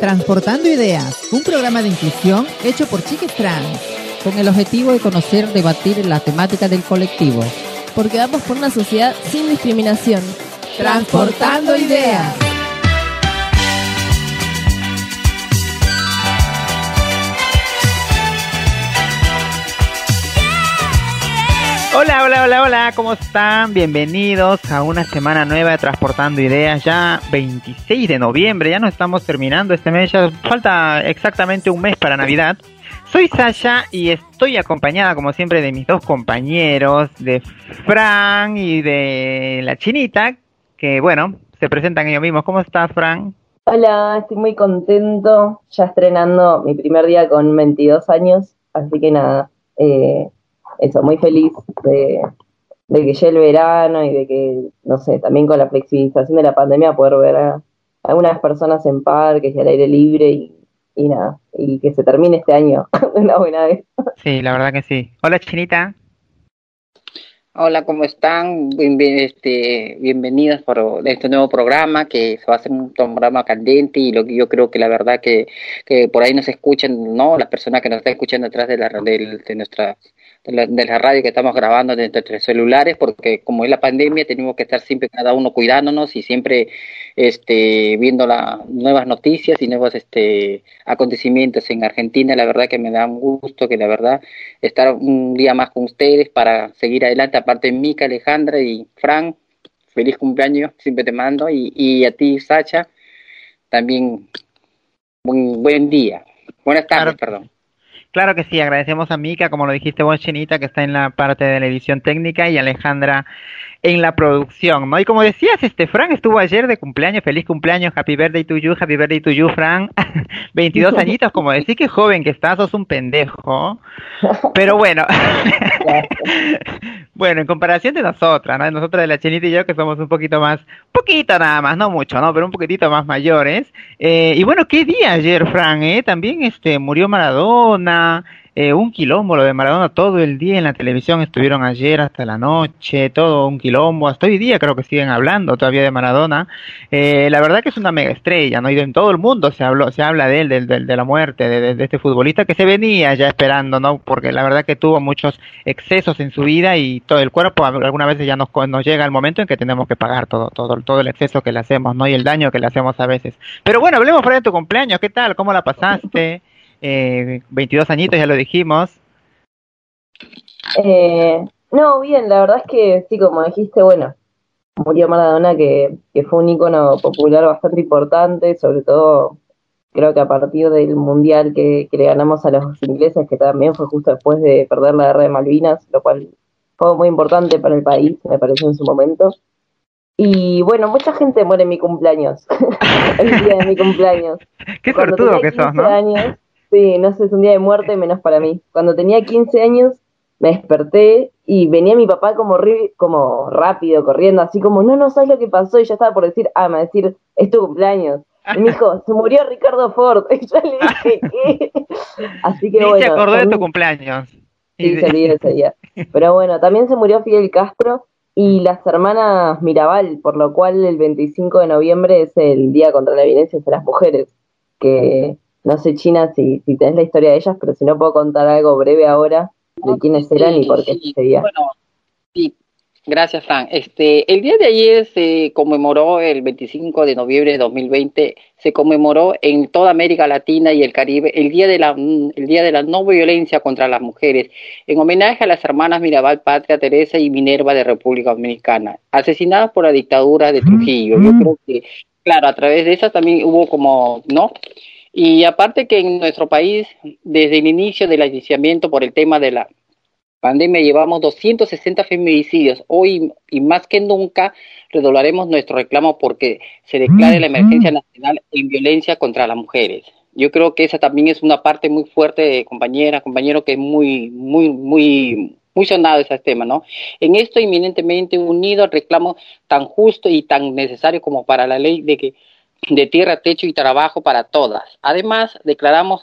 Transportando Ideas, un programa de inclusión hecho por chiques trans, con el objetivo de conocer, debatir la temática del colectivo. Porque vamos por una sociedad sin discriminación. Transportando Ideas. Hola, hola, hola, hola, ¿cómo están? Bienvenidos a una semana nueva de Transportando Ideas, ya 26 de noviembre, ya nos estamos terminando este mes, ya falta exactamente un mes para Navidad. Soy Sasha y estoy acompañada como siempre de mis dos compañeros, de Fran y de la Chinita, que bueno, se presentan ellos mismos. ¿Cómo estás, Fran? Hola, estoy muy contento, ya estrenando mi primer día con 22 años, así que nada, eh, eso, muy feliz de, que llegue el verano y de que, no sé, también con la flexibilización de la pandemia poder ver a algunas personas en parques y al aire libre y, y nada, y que se termine este año de una buena vez. Sí, la verdad que sí. Hola, Chinita. Hola, ¿cómo están? este, bienvenidas por este nuevo programa que se va a hacer un programa candente y lo que yo creo que la verdad que, que por ahí nos escuchan, ¿no? Las personas que nos están escuchando detrás de, la, de, de nuestra de la, radio que estamos grabando desde nuestros celulares, porque como es la pandemia, tenemos que estar siempre cada uno cuidándonos y siempre este, viendo las nuevas noticias y nuevos este, acontecimientos en Argentina. La verdad que me da un gusto que la verdad estar un día más con ustedes para seguir adelante. Aparte Mica, Alejandra y Fran, feliz cumpleaños, siempre te mando. Y, y a ti, Sacha, también buen, buen día. Buenas tardes, perdón. Claro que sí, agradecemos a Mika, como lo dijiste vos, Chinita, que está en la parte de la edición técnica, y Alejandra en la producción, ¿no? Y como decías, este Fran estuvo ayer de cumpleaños, feliz cumpleaños, happy birthday to you, happy birthday to you, Fran. 22 añitos, como decís que joven que estás, sos un pendejo. Pero bueno. bueno, en comparación de nosotras, ¿no? Nosotras de la Chinita y yo, que somos un poquito más, poquito nada más, no mucho, ¿no? Pero un poquitito más mayores. Eh, y bueno, qué día ayer, Fran, ¿eh? También este murió Maradona. Eh, un quilombo lo de Maradona todo el día en la televisión, estuvieron ayer hasta la noche, todo un quilombo, hasta hoy día creo que siguen hablando todavía de Maradona. Eh, la verdad que es una mega estrella, ¿no? Y en todo el mundo se habló, se habla de él, de, de, la muerte de, de, este futbolista que se venía ya esperando, ¿no? Porque la verdad que tuvo muchos excesos en su vida y todo el cuerpo algunas veces ya nos, nos llega el momento en que tenemos que pagar todo, todo, todo el exceso que le hacemos, ¿no? Y el daño que le hacemos a veces. Pero bueno, hablemos fuera de tu cumpleaños, ¿qué tal? ¿Cómo la pasaste? Eh, 22 añitos, ya lo dijimos. Eh, no, bien, la verdad es que sí, como dijiste, bueno, murió Maradona, que, que fue un ícono popular bastante importante, sobre todo creo que a partir del mundial que, que, le ganamos a los ingleses, que también fue justo después de perder la guerra de Malvinas, lo cual fue muy importante para el país, me pareció en su momento. Y bueno, mucha gente muere en mi cumpleaños, el día de mi cumpleaños. Qué tortudo que sos, ¿no? Años, Sí, no sé, es un día de muerte menos para mí. Cuando tenía 15 años me desperté y venía mi papá como, como rápido, corriendo, así como, no, no sabes lo que pasó. Y ya estaba por decir, ah, me va a decir, es tu cumpleaños. Y me dijo, se murió Ricardo Ford. Y yo le dije, ¿qué? Así que sí, bueno. se acordó de tu cumpleaños. Sí, se olvidó ese día. Pero bueno, también se murió Fidel Castro y las hermanas Mirabal, por lo cual el 25 de noviembre es el Día contra la Violencia hacia las Mujeres, que no sé, China, si, si tenés la historia de ellas, pero si no puedo contar algo breve ahora de quiénes eran y por qué sí, Bueno, sí, gracias, Fran. Este, el día de ayer se conmemoró, el 25 de noviembre de 2020, se conmemoró en toda América Latina y el Caribe el día de la, el día de la no violencia contra las mujeres, en homenaje a las hermanas Mirabal Patria Teresa y Minerva de República Dominicana, asesinadas por la dictadura de Trujillo. Yo creo que, claro, a través de esas también hubo como, ¿no? Y aparte que en nuestro país, desde el inicio del aliciamiento por el tema de la pandemia, llevamos 260 feminicidios. Hoy y más que nunca redoblaremos nuestro reclamo porque se declare la emergencia nacional en violencia contra las mujeres. Yo creo que esa también es una parte muy fuerte, compañera, compañero, que es muy, muy, muy, muy sonado ese tema, ¿no? En esto inminentemente unido al reclamo tan justo y tan necesario como para la ley de que de tierra, techo y trabajo para todas. Además, declaramos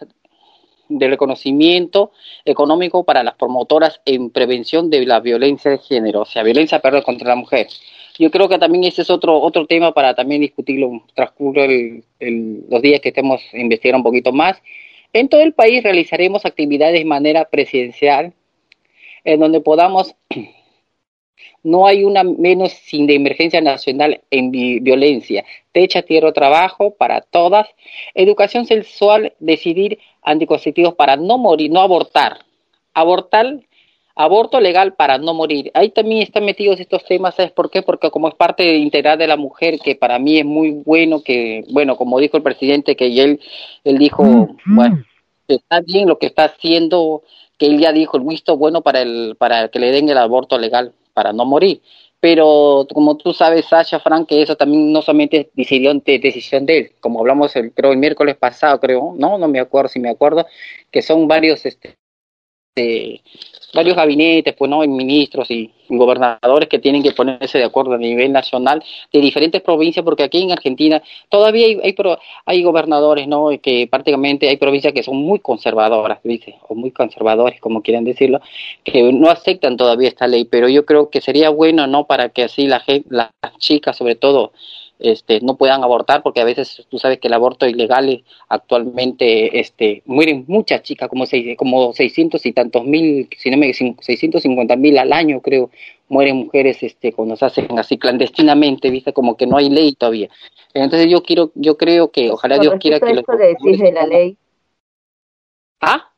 de reconocimiento económico para las promotoras en prevención de la violencia de género, o sea, violencia perdón, contra la mujer. yo creo que también ese es otro otro tema para también discutirlo transcurso el, los días que estemos investigando un poquito más. En todo el país realizaremos actividades de manera presidencial en donde podamos no hay una menos sin de emergencia nacional en violencia. Techa, tierra, trabajo para todas. Educación sexual, decidir anticonceptivos para no morir, no abortar. Abortar, aborto legal para no morir. Ahí también están metidos estos temas, ¿sabes por qué? Porque como es parte integral de la mujer, que para mí es muy bueno que, bueno, como dijo el presidente, que él, él dijo, bueno, está bien lo que está haciendo, que él ya dijo el visto bueno para el, para que le den el aborto legal para no morir. Pero como tú sabes, Sasha, Frank, que eso también no solamente es decisión de, decisión de él, como hablamos el, creo el miércoles pasado, creo, no, no me acuerdo si me acuerdo, que son varios este, varios gabinetes, pues no, ministros y gobernadores que tienen que ponerse de acuerdo a nivel nacional de diferentes provincias, porque aquí en Argentina todavía hay, hay, hay gobernadores, ¿no? Que prácticamente hay provincias que son muy conservadoras, dice, o muy conservadores, como quieran decirlo, que no aceptan todavía esta ley, pero yo creo que sería bueno, ¿no? Para que así la las chicas sobre todo, este, no puedan abortar, porque a veces tú sabes que el aborto ilegal actualmente este, mueren muchas chicas, como, seis, como 600 y tantos mil, si no me 650 mil al año creo, mueren mujeres este, cuando se hacen así clandestinamente, viste, como que no hay ley todavía. Entonces yo quiero, yo creo que ojalá Dios quiera que... Esto que decís de la ley. ¿Ah?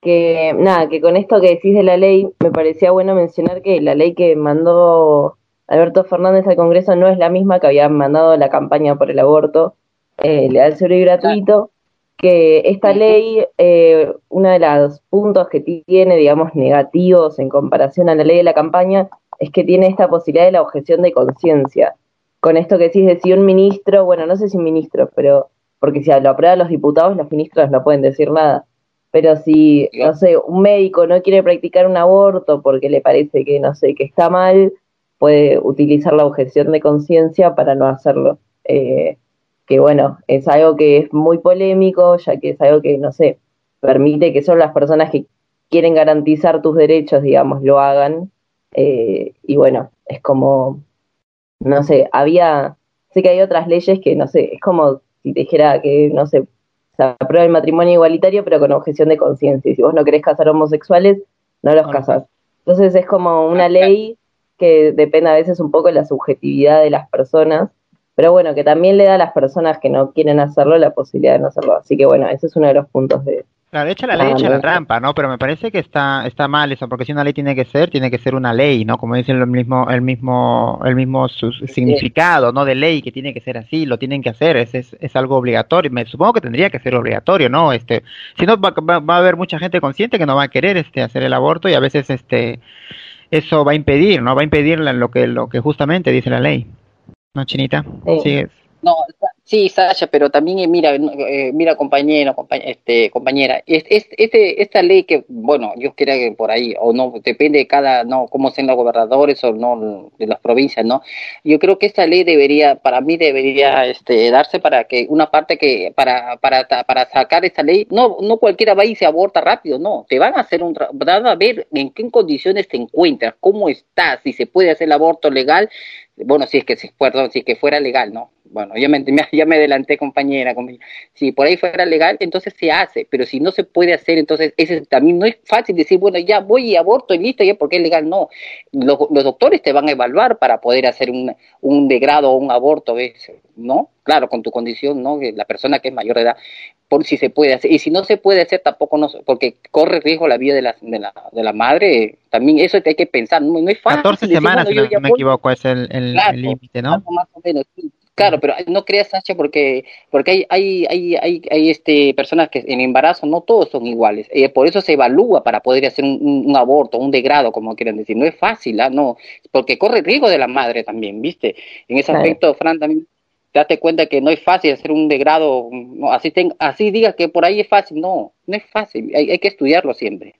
Que nada, que con esto que decís de la ley, me parecía bueno mencionar que la ley que mandó Alberto Fernández al Congreso no es la misma que había mandado la campaña por el aborto eh, legal, seguro y gratuito, que esta ley, eh, uno de los puntos que tiene, digamos, negativos en comparación a la ley de la campaña, es que tiene esta posibilidad de la objeción de conciencia. Con esto que decís de si un ministro, bueno, no sé si un ministro, pero porque si lo aprueban los diputados, los ministros no pueden decir nada. Pero si, no sé, un médico no quiere practicar un aborto porque le parece que, no sé, que está mal, puede utilizar la objeción de conciencia para no hacerlo. Eh, que bueno, es algo que es muy polémico, ya que es algo que, no sé, permite que solo las personas que quieren garantizar tus derechos, digamos, lo hagan. Eh, y bueno, es como, no sé, había, sé que hay otras leyes que, no sé, es como si te dijera que, no sé, se aprueba el matrimonio igualitario, pero con objeción de conciencia. Y si vos no querés casar homosexuales, no los casás. Entonces es como una ley que depende a veces un poco de la subjetividad de las personas, pero bueno, que también le da a las personas que no quieren hacerlo la posibilidad de no hacerlo. Así que bueno, ese es uno de los puntos de... Claro, echa la ley, echa la trampa, ¿no? Pero me parece que está está mal eso, porque si una ley tiene que ser, tiene que ser una ley, ¿no? Como dice el mismo el mismo el mismo significado, ¿no? De ley que tiene que ser así, lo tienen que hacer, es, es, es algo obligatorio. Me supongo que tendría que ser obligatorio, ¿no? Este, si no va, va, a haber mucha gente consciente que no va a querer este hacer el aborto y a veces este eso va a impedir, ¿no? Va a impedir lo que, lo que justamente dice la ley. ¿No, Chinita? Sí. No, Sí, Sasha, pero también eh, mira, eh, mira compañero, este, compañera, este, esta ley que, bueno, yo creo que por ahí, o no, depende de cada, no, cómo sean los gobernadores o no, de las provincias, ¿no? Yo creo que esta ley debería, para mí debería, este, darse para que una parte que, para, para, para sacar esta ley, no, no cualquiera va y se aborta rápido, no, te van a hacer un, van a ver en qué condiciones te encuentras, cómo estás, si se puede hacer el aborto legal, bueno, si es que, perdón, si es que fuera legal, ¿no? Bueno, ya me, ya me adelanté, compañera, Si por ahí fuera legal, entonces se hace, pero si no se puede hacer, entonces ese también no es fácil decir, bueno, ya voy y aborto y listo, ya porque es legal, no. Los, los doctores te van a evaluar para poder hacer un, un degrado o un aborto, ¿ves? ¿no? Claro, con tu condición, ¿no? La persona que es mayor de edad, por si se puede hacer. Y si no se puede hacer, tampoco no, porque corre riesgo la vida de la, de la, de la madre, también eso hay que pensar, no, es fácil. 14 semanas, si no me equivoco, es el límite, ¿no? Más o menos, Claro, pero no creas, Sacha, porque porque hay hay hay hay, hay este personas que en embarazo no todos son iguales. Eh, por eso se evalúa para poder hacer un, aborto, un degrado, como quieran decir. No es fácil, ¿ah? no, porque corre riesgo de la madre también, ¿viste? En ese aspecto, Fran, también date cuenta que no es fácil hacer un degrado, no, así ten, así diga que por ahí es fácil, no, no es fácil, hay, hay que estudiarlo siempre.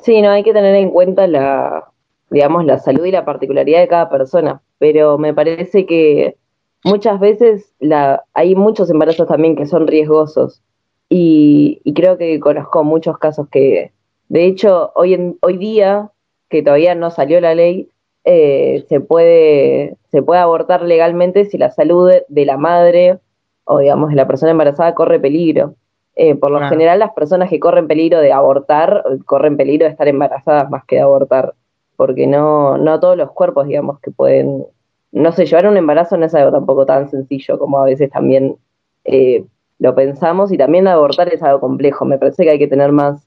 Sí, no, hay que tener en cuenta la, digamos, la salud y la particularidad de cada persona, pero me parece que muchas veces la, hay muchos embarazos también que son riesgosos y, y creo que conozco muchos casos que, de hecho, hoy, en, hoy día, que todavía no salió la ley, eh, se, puede, se puede abortar legalmente si la salud de la madre o digamos de la persona embarazada corre peligro. Eh, por lo general las personas que corren peligro de abortar corren peligro de estar embarazadas más que de abortar, porque no, no todos los cuerpos digamos que pueden, no sé, llevar un embarazo no es algo tampoco tan sencillo como a veces también eh, lo pensamos y también abortar es algo complejo, me parece que hay que tener más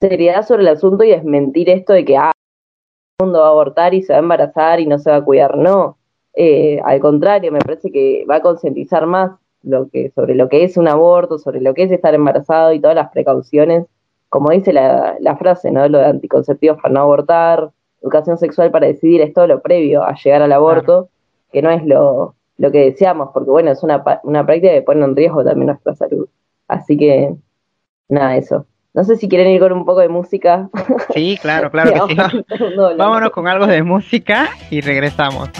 seriedad sobre el asunto y desmentir esto de que ah, el mundo va a abortar y se va a embarazar y no se va a cuidar, no. Eh, al contrario, me parece que va a concientizar más lo que, sobre lo que es un aborto, sobre lo que es estar embarazado y todas las precauciones, como dice la, la frase, ¿no? Lo de anticonceptivos para no abortar, educación sexual para decidir es todo lo previo a llegar al aborto, que no es lo, lo que deseamos, porque bueno, es una, una práctica que pone en riesgo también nuestra salud. Así que, nada, eso. No sé si quieren ir con un poco de música. Sí, claro, claro que sí. Vámonos con algo de música y regresamos.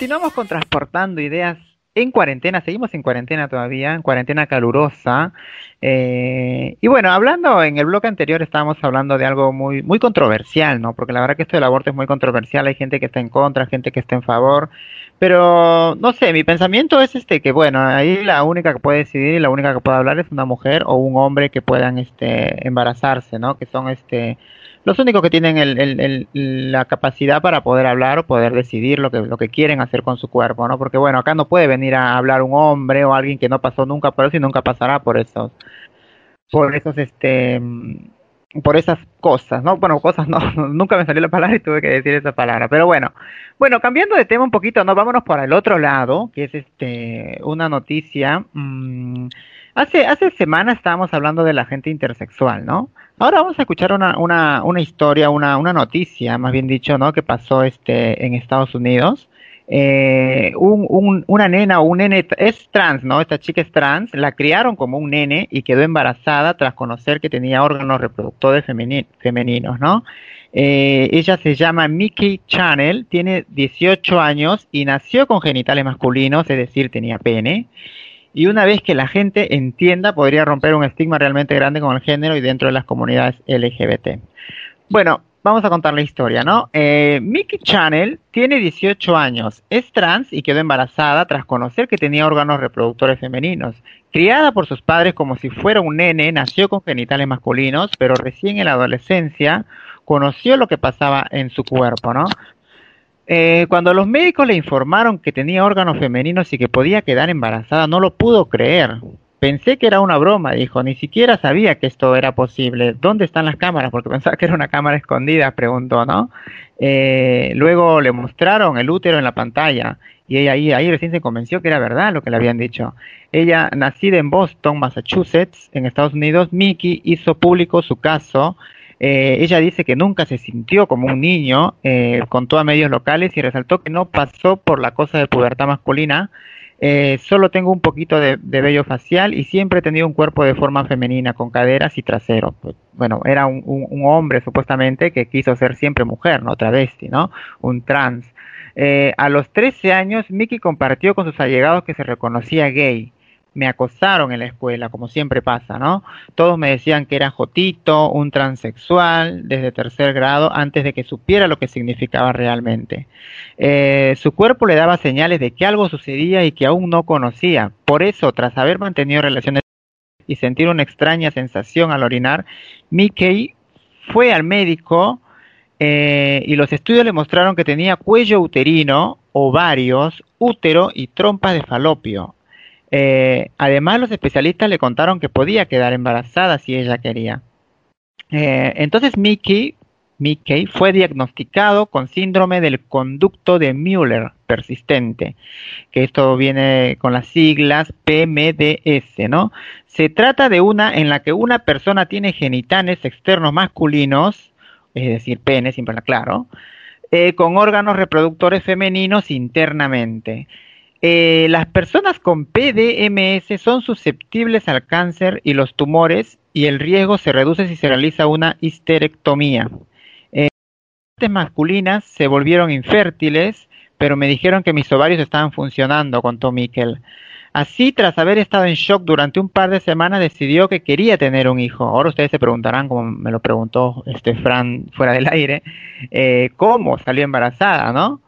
Continuamos con transportando ideas en cuarentena, seguimos en cuarentena todavía, en cuarentena calurosa. Eh, y bueno, hablando en el bloque anterior estábamos hablando de algo muy, muy controversial, ¿no? Porque la verdad que esto del aborto es muy controversial, hay gente que está en contra, gente que está en favor. Pero no sé, mi pensamiento es este que bueno, ahí la única que puede decidir la única que puede hablar es una mujer o un hombre que puedan este embarazarse, ¿no? Que son este los únicos que tienen el, la capacidad para poder hablar o poder decidir lo que, lo que quieren hacer con su cuerpo, ¿no? Porque bueno, acá no puede venir a hablar un hombre o alguien que no pasó nunca por eso y nunca pasará por esos, por esos, este, por esas cosas, ¿no? Bueno, cosas no, nunca me salió la palabra y tuve que decir esa palabra, pero bueno, bueno, cambiando de tema un poquito, no, vámonos por el otro lado, que es este, una noticia, mmm, hace, hace semanas estábamos hablando de la gente intersexual, ¿no? Ahora vamos a escuchar una, una, una historia, una, una noticia, más bien dicho, ¿no? Que pasó este en Estados Unidos. eh, un, una nena o un nene es trans, ¿no? Esta chica es trans, la criaron como un nene y quedó embarazada tras conocer que tenía órganos reproductores femeninos, ¿no? Eh, ella se llama Mickey Channel, tiene 18 años y nació con genitales masculinos, es decir, tenía pene. Y una vez que la gente entienda, podría romper un estigma realmente grande con el género y dentro de las comunidades LGBT. Bueno, vamos a contar la historia, ¿no? Eh, Mickey Channel tiene 18 años, es trans y quedó embarazada tras conocer que tenía órganos reproductores femeninos. Criada por sus padres como si fuera un nene, nació con genitales masculinos, pero recién en la adolescencia conoció lo que pasaba en su cuerpo, ¿no? Eh, cuando los médicos le informaron que tenía órganos femeninos y que podía quedar embarazada, no lo pudo creer. Pensé que era una broma, dijo, ni siquiera sabía que esto era posible. ¿Dónde están las cámaras? Porque pensaba que era una cámara escondida, preguntó, ¿no? Eh, luego le mostraron el útero en la pantalla y ella ahí, ahí recién se convenció que era verdad lo que le habían dicho. Ella, nacida en Boston, Massachusetts, en Estados Unidos, Mickey hizo público su caso eh, ella dice que nunca se sintió como un niño, eh, contó a medios locales y resaltó que no pasó por la cosa de pubertad masculina. Eh, solo tengo un poquito de, vello facial y siempre he tenido un cuerpo de forma femenina, con caderas y trasero. Pues, bueno, era un, un, hombre supuestamente que quiso ser siempre mujer, no travesti, ¿no? Un trans. Eh, a los 13 años, Mickey compartió con sus allegados que se reconocía gay me acosaron en la escuela, como siempre pasa, ¿no? Todos me decían que era jotito, un transexual, desde tercer grado, antes de que supiera lo que significaba realmente. Eh, su cuerpo le daba señales de que algo sucedía y que aún no conocía. Por eso, tras haber mantenido relaciones y sentir una extraña sensación al orinar, Mickey fue al médico eh, y los estudios le mostraron que tenía cuello uterino, ovarios, útero y trompas de falopio. Eh, además, los especialistas le contaron que podía quedar embarazada si ella quería. Eh, entonces Mickey, fue diagnosticado con síndrome del conducto de Müller persistente, que esto viene con las siglas PMDS, ¿no? Se trata de una en la que una persona tiene genitales externos masculinos, es decir, pene, siempre claro, eh, con órganos reproductores femeninos internamente. Eh, las personas con PDMS son susceptibles al cáncer y los tumores y el riesgo se reduce si se realiza una histerectomía. Eh, las masculinas se volvieron infértiles, pero me dijeron que mis ovarios estaban funcionando, contó Mikkel. Así, tras haber estado en shock durante un par de semanas, decidió que quería tener un hijo. Ahora ustedes se preguntarán, como me lo preguntó este Fran fuera del aire, eh, cómo salió embarazada, ¿no?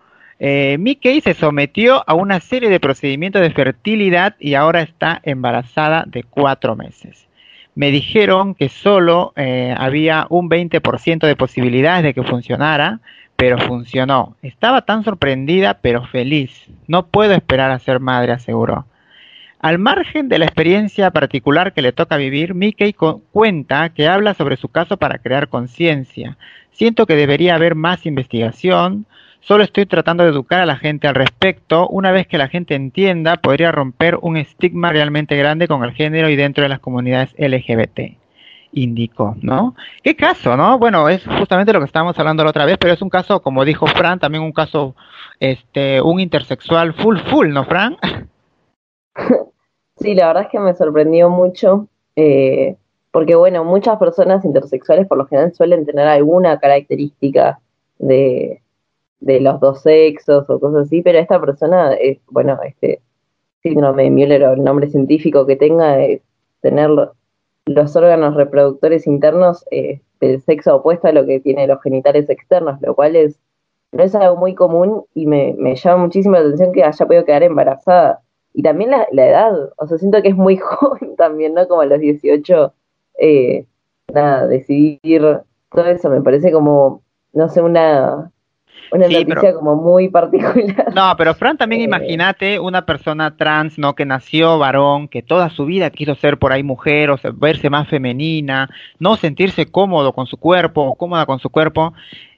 Eh, Mickey se sometió a una serie de procedimientos de fertilidad y ahora está embarazada de cuatro meses. Me dijeron que solo eh, había un 20% de posibilidades de que funcionara, pero funcionó. Estaba tan sorprendida, pero feliz. No puedo esperar a ser madre, aseguró. Al margen de la experiencia particular que le toca vivir, Mickey cuenta que habla sobre su caso para crear conciencia. Siento que debería haber más investigación, Solo estoy tratando de educar a la gente al respecto. Una vez que la gente entienda, podría romper un estigma realmente grande con el género y dentro de las comunidades LGBT. Indicó, ¿no? ¿Qué caso, no? Bueno, es justamente lo que estábamos hablando la otra vez, pero es un caso, como dijo Fran, también un caso, este, un intersexual full full, ¿no, Fran? Sí, la verdad es que me sorprendió mucho, eh, porque bueno, muchas personas intersexuales por lo general suelen tener alguna característica de, de los dos sexos o cosas así, pero esta persona es, bueno, este síndrome de Müller o el nombre científico que tenga es tener los órganos reproductores internos eh, del sexo opuesto a lo que tiene los genitales externos, lo cual es no es algo muy común y me, me llama muchísimo la atención que haya podido quedar embarazada. Y también la, la edad, o sea, siento que es muy joven también, ¿no? Como a los 18, eh, nada, decidir todo eso, me parece como, no sé, una, una noticia como muy particular. No, pero Fran, también eh, imagínate una persona trans, ¿no? Que nació varón, que toda su vida quiso ser por ahí mujer, o verse más femenina, no sentirse cómodo con su cuerpo o cómoda con su cuerpo,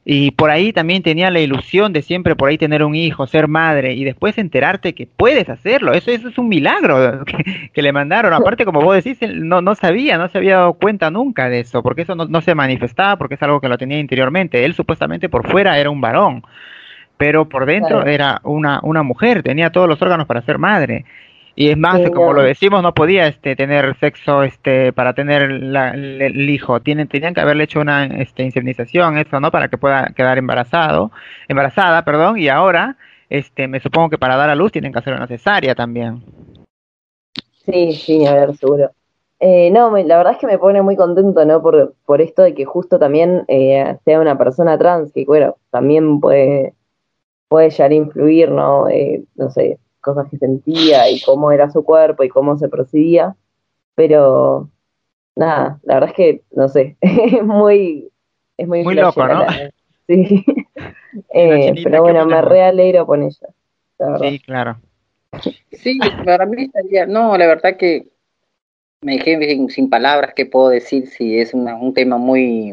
y por ahí también tenía la ilusión de siempre por ahí tener un hijo, ser madre y después enterarte que puedes hacerlo. Eso, eso es un milagro que, le mandaron. Aparte, como vos decís, no, no sabía, no se había dado cuenta nunca de eso, porque eso no, no se manifestaba, porque es algo que lo tenía interiormente. Él supuestamente por fuera era un varón. pero por dentro Claro. era una, una mujer, tenía todos los órganos para ser madre. Y es más, Sí, como lo decimos, no podía este, tener sexo este, para tener la- el, hijo. Tienen, tenían que haberle hecho una este, inseminación, eso, ¿no? Para que pueda quedar embarazado, embarazada, perdón, y ahora, este, me supongo que para dar a luz tienen que hacer una cesárea también. Sí, sí, ni hablar, seguro. Eh, no, me- la verdad es que me pone muy contento, ¿no? Por, por esto de que justo también eh, sea una persona trans, que bueno, también puede, puede llegar a influir, ¿no? Eh, no sé, cosas que sentía y cómo era su cuerpo y cómo se procedía. Pero, nada, la verdad es que, no sé, es muy, es muy Muy loco, ¿no? la- Sí. Eh, pero ¿qué bueno, me opinamos? re alegro con ella, la verdad. Sí, claro. Sí, para mí estaría, no, la verdad que me dejé sin, sin palabras qué puedo decir si es una- un tema muy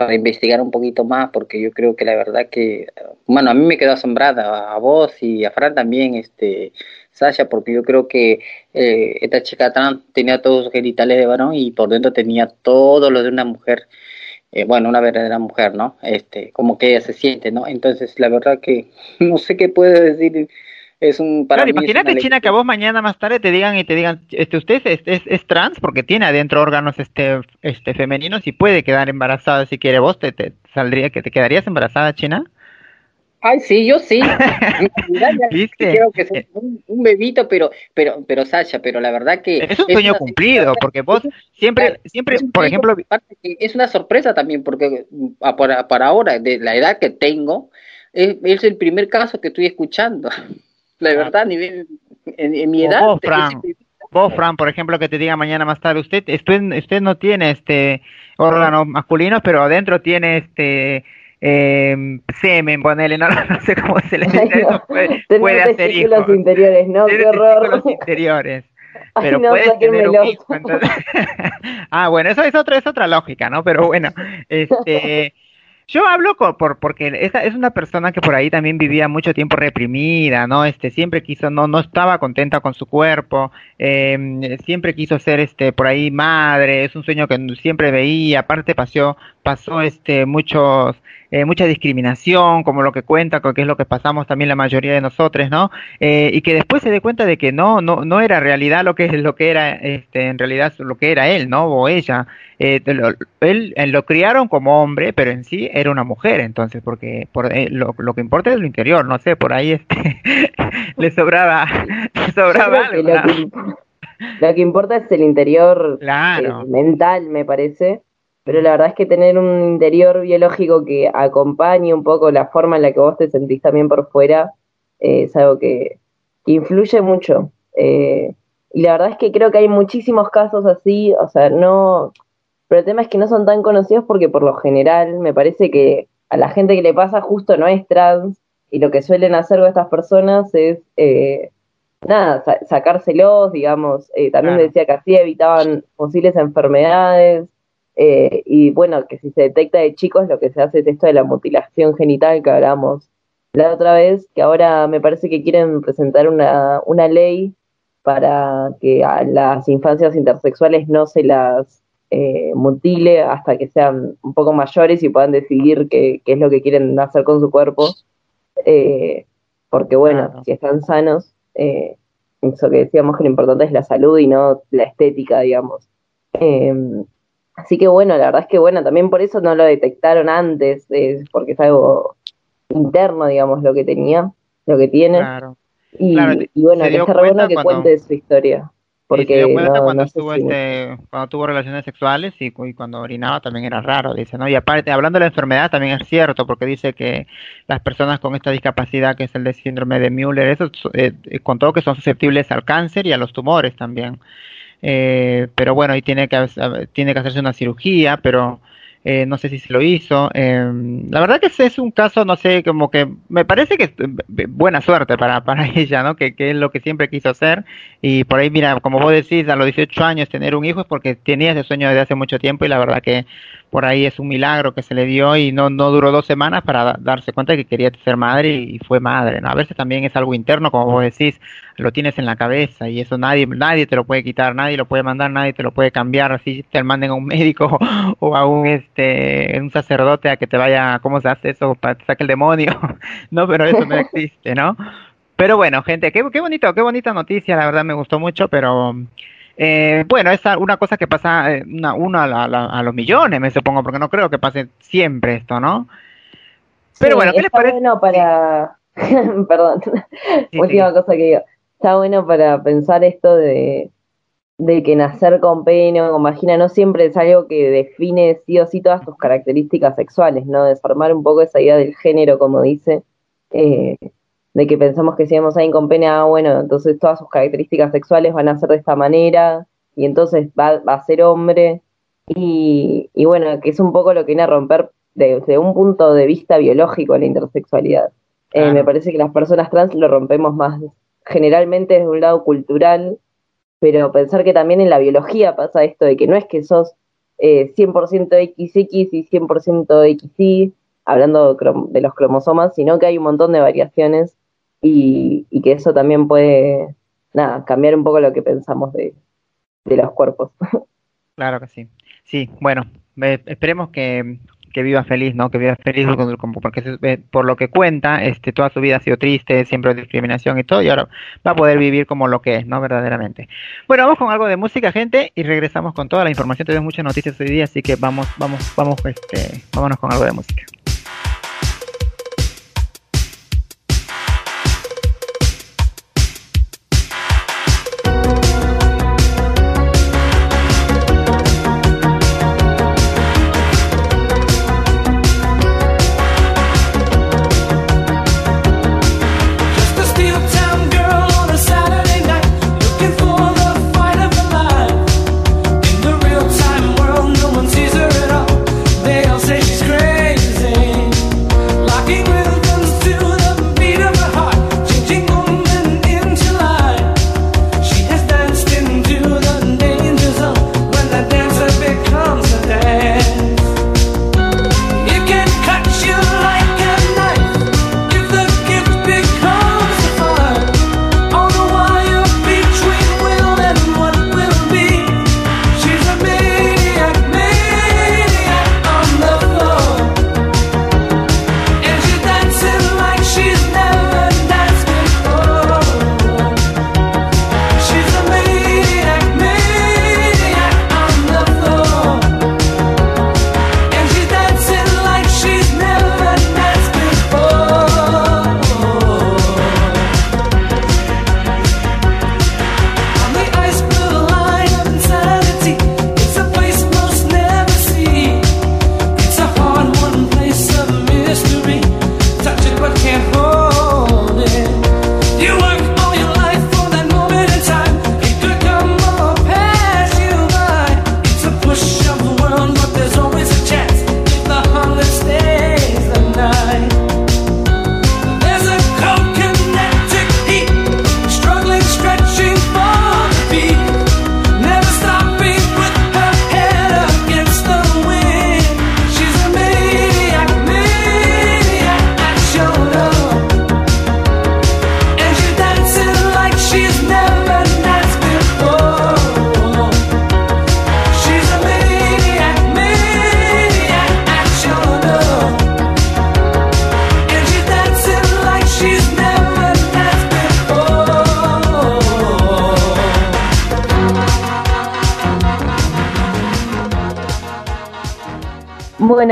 para investigar un poquito más, porque yo creo que la verdad que, bueno, a mí me quedó asombrada, a vos y a Fran también, este, Sasha, porque yo creo que eh, esta chica trans tenía todos sus genitales de varón y por dentro tenía todo lo de una mujer, eh, bueno, una verdadera mujer, ¿no? Este, como que ella se siente, ¿no? Entonces, la verdad que no sé qué puedo decir, es un, para Claro, mí imagínate, China, que a vos mañana más tarde te digan y te digan, este, usted es, es, es trans porque tiene adentro órganos este, este femeninos y puede quedar embarazada si quiere. ¿Vos te, te saldría que te quedarías embarazada, China? Ay, sí, yo sí. Creo que es un, un bebito, pero, pero, pero Sasha, pero la verdad que Es un sueño cumplido, porque vos siempre, Claro, siempre, por ejemplo, es una sorpresa también, porque mm, a- para, para ahora, de la edad que tengo, es, es el primer caso que estoy escuchando. La verdad, a nivel, en, en mi edad, vos, Fran. caso. vos, Fran, por ejemplo, que te diga mañana más tarde, usted, usted, usted no tiene este órganos masculinos, pero adentro tiene este eh, semen, ponele, no, no sé cómo se le dice, Ay, no. puede, puede hacer hijos. interiores, no, qué horror. testículos interiores. Ay, pero no, puedes tener un hijo. entonces- ah, bueno, eso es otra, es otra lógica, ¿no? Pero bueno, este, yo hablo por, porque es una persona que por ahí también vivía mucho tiempo reprimida, ¿no? Este, siempre quiso, no, no estaba contenta con su cuerpo, eh, siempre quiso ser, este, por ahí madre, es un sueño que siempre veía, aparte pasó, pasó, este, muchos, eh, mucha discriminación, como lo que cuenta, que es lo que pasamos también la mayoría de nosotros, ¿no? Eh, y que después se dé cuenta de que no, no, no era realidad lo que es lo que era, este, en realidad lo que era él, ¿no? O ella. Eh, lo- él, él lo criaron como hombre, pero en sí era una mujer, entonces, porque por, eh, lo, lo que importa es lo interior, no sé, por ahí este, le sobraba, le sobraba que algo, lo, que, lo que importa es el interior Claro. eh, mental, me parece. Pero la verdad es que tener un interior biológico que acompañe un poco la forma en la que vos te sentís también por fuera eh, es algo que, que influye mucho. Eh, y la verdad es que creo que hay muchísimos casos así, o sea, no. Pero el tema es que no son tan conocidos porque por lo general me parece que a la gente que le pasa justo no es trans y lo que suelen hacer con estas personas es. eh, nada, sa- sacárselos, digamos. Eh, también Claro. decía que así evitaban posibles enfermedades. Eh, y bueno, que si se detecta de chicos, lo que se hace es esto de la mutilación genital que hablamos la otra vez, que ahora me parece que quieren presentar una, una ley para que a las infancias intersexuales no se las eh, mutile hasta que sean un poco mayores y puedan decidir qué, qué es lo que quieren hacer con su cuerpo. Eh, porque bueno, Claro. si están sanos, eh, eso que decíamos que lo importante es la salud y no la estética, digamos. Así que bueno, la verdad es que bueno, también por eso no lo detectaron antes, eh, porque es algo interno, digamos, lo que tenía, lo que tiene. Claro. Y, Claro, y bueno, que está bueno que cuando- cuente su historia. Y se Porque dio cuenta no, cuando no si- este, cuando tuvo relaciones sexuales y cuando orinaba también era raro, dice, ¿no? Y aparte, hablando de la enfermedad también es cierto, porque dice que las personas con esta discapacidad, que es el de síndrome de Müller, eso eh, eh, contó que son susceptibles al cáncer y a los tumores también. Eh, pero bueno, y tiene que, tiene que hacerse una cirugía, pero eh, no sé si se lo hizo. Eh, la verdad que ese es un caso, no sé, como que me parece que es eh, buena suerte para, para ella, ¿no? Que, que es lo que siempre quiso hacer. Y por ahí, mira, como vos decís, a los 18 años tener un hijo es porque tenía ese sueño desde hace mucho tiempo y la verdad que por ahí es un milagro que se le dio y no, no duró dos semanas para darse cuenta de que quería ser madre y, fue madre, ¿no? A veces también es algo interno, como vos decís, lo tienes en la cabeza y eso nadie, nadie te lo puede quitar, nadie lo puede mandar, nadie te lo puede cambiar, así te manden a un médico o a un, este, un sacerdote a que te vaya, ¿cómo se hace eso? Para que te saque el demonio, no, pero eso no existe, ¿no? Pero bueno, gente, qué, qué bonito, qué bonita noticia, la verdad me gustó mucho, pero eh, bueno, es una cosa que pasa eh, una, una a, los millones, me supongo, porque no creo que pase siempre esto, ¿no? Pero bueno, ¿qué les parece? bueno para... Perdón, última cosa que digo. Está bueno para pensar esto de, de que nacer con pene o con vagina no siempre es algo que define sí o sí todas tus características sexuales, ¿no? Desarmar un poco esa idea del género, como dice, eh, de que pensamos que si vemos a alguien con pene, ah, bueno, entonces todas sus características sexuales van a ser de esta manera, y entonces va, a ser hombre, y, y, bueno, que es un poco lo que viene a romper desde un punto de vista biológico la intersexualidad. Eh, me parece que las personas trans lo rompemos más generalmente desde un lado cultural, pero pensar que también en la biología pasa esto de que no es que sos eh, 100% XX y 100% XY, hablando de los cromosomas, sino que hay un montón de variaciones y, que eso también puede, nada, cambiar un poco lo que pensamos de, los cuerpos. Claro que sí. Sí, bueno, esperemos que, que viva feliz, ¿no? Que viva feliz porque por lo que cuenta, este, toda su vida ha sido triste, siempre discriminación y todo, y ahora va a poder vivir como lo que es, ¿no? Verdaderamente. Bueno, vamos con algo de música, gente, y regresamos con toda la información. Tenemos muchas noticias hoy día, así que vamos, vamos, vamos, este, vámonos con algo de música.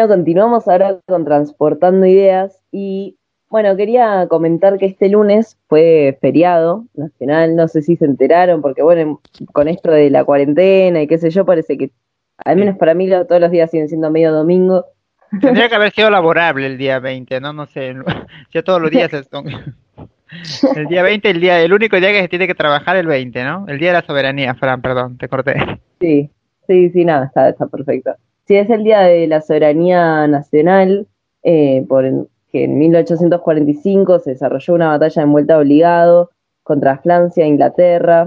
Continuamos ahora con Transportando Ideas y bueno, quería comentar que este lunes fue feriado nacional, no sé si se enteraron, porque bueno, con esto de la cuarentena y qué sé yo, parece que, al menos para mí, todos los días siguen siendo medio domingo. Tendría que haber sido laborable el día 20, ¿no? No sé, ya todos los días son... El día 20, el día, el único día que se tiene que trabajar el 20, ¿no? El día de la soberanía, Fran, perdón, te corté. Sí, sí, sí, nada, está, está perfecto. Si es el Día de la Soberanía Nacional, eh, que en 1845 se desarrolló una batalla en vuelta obligado contra Francia e Inglaterra,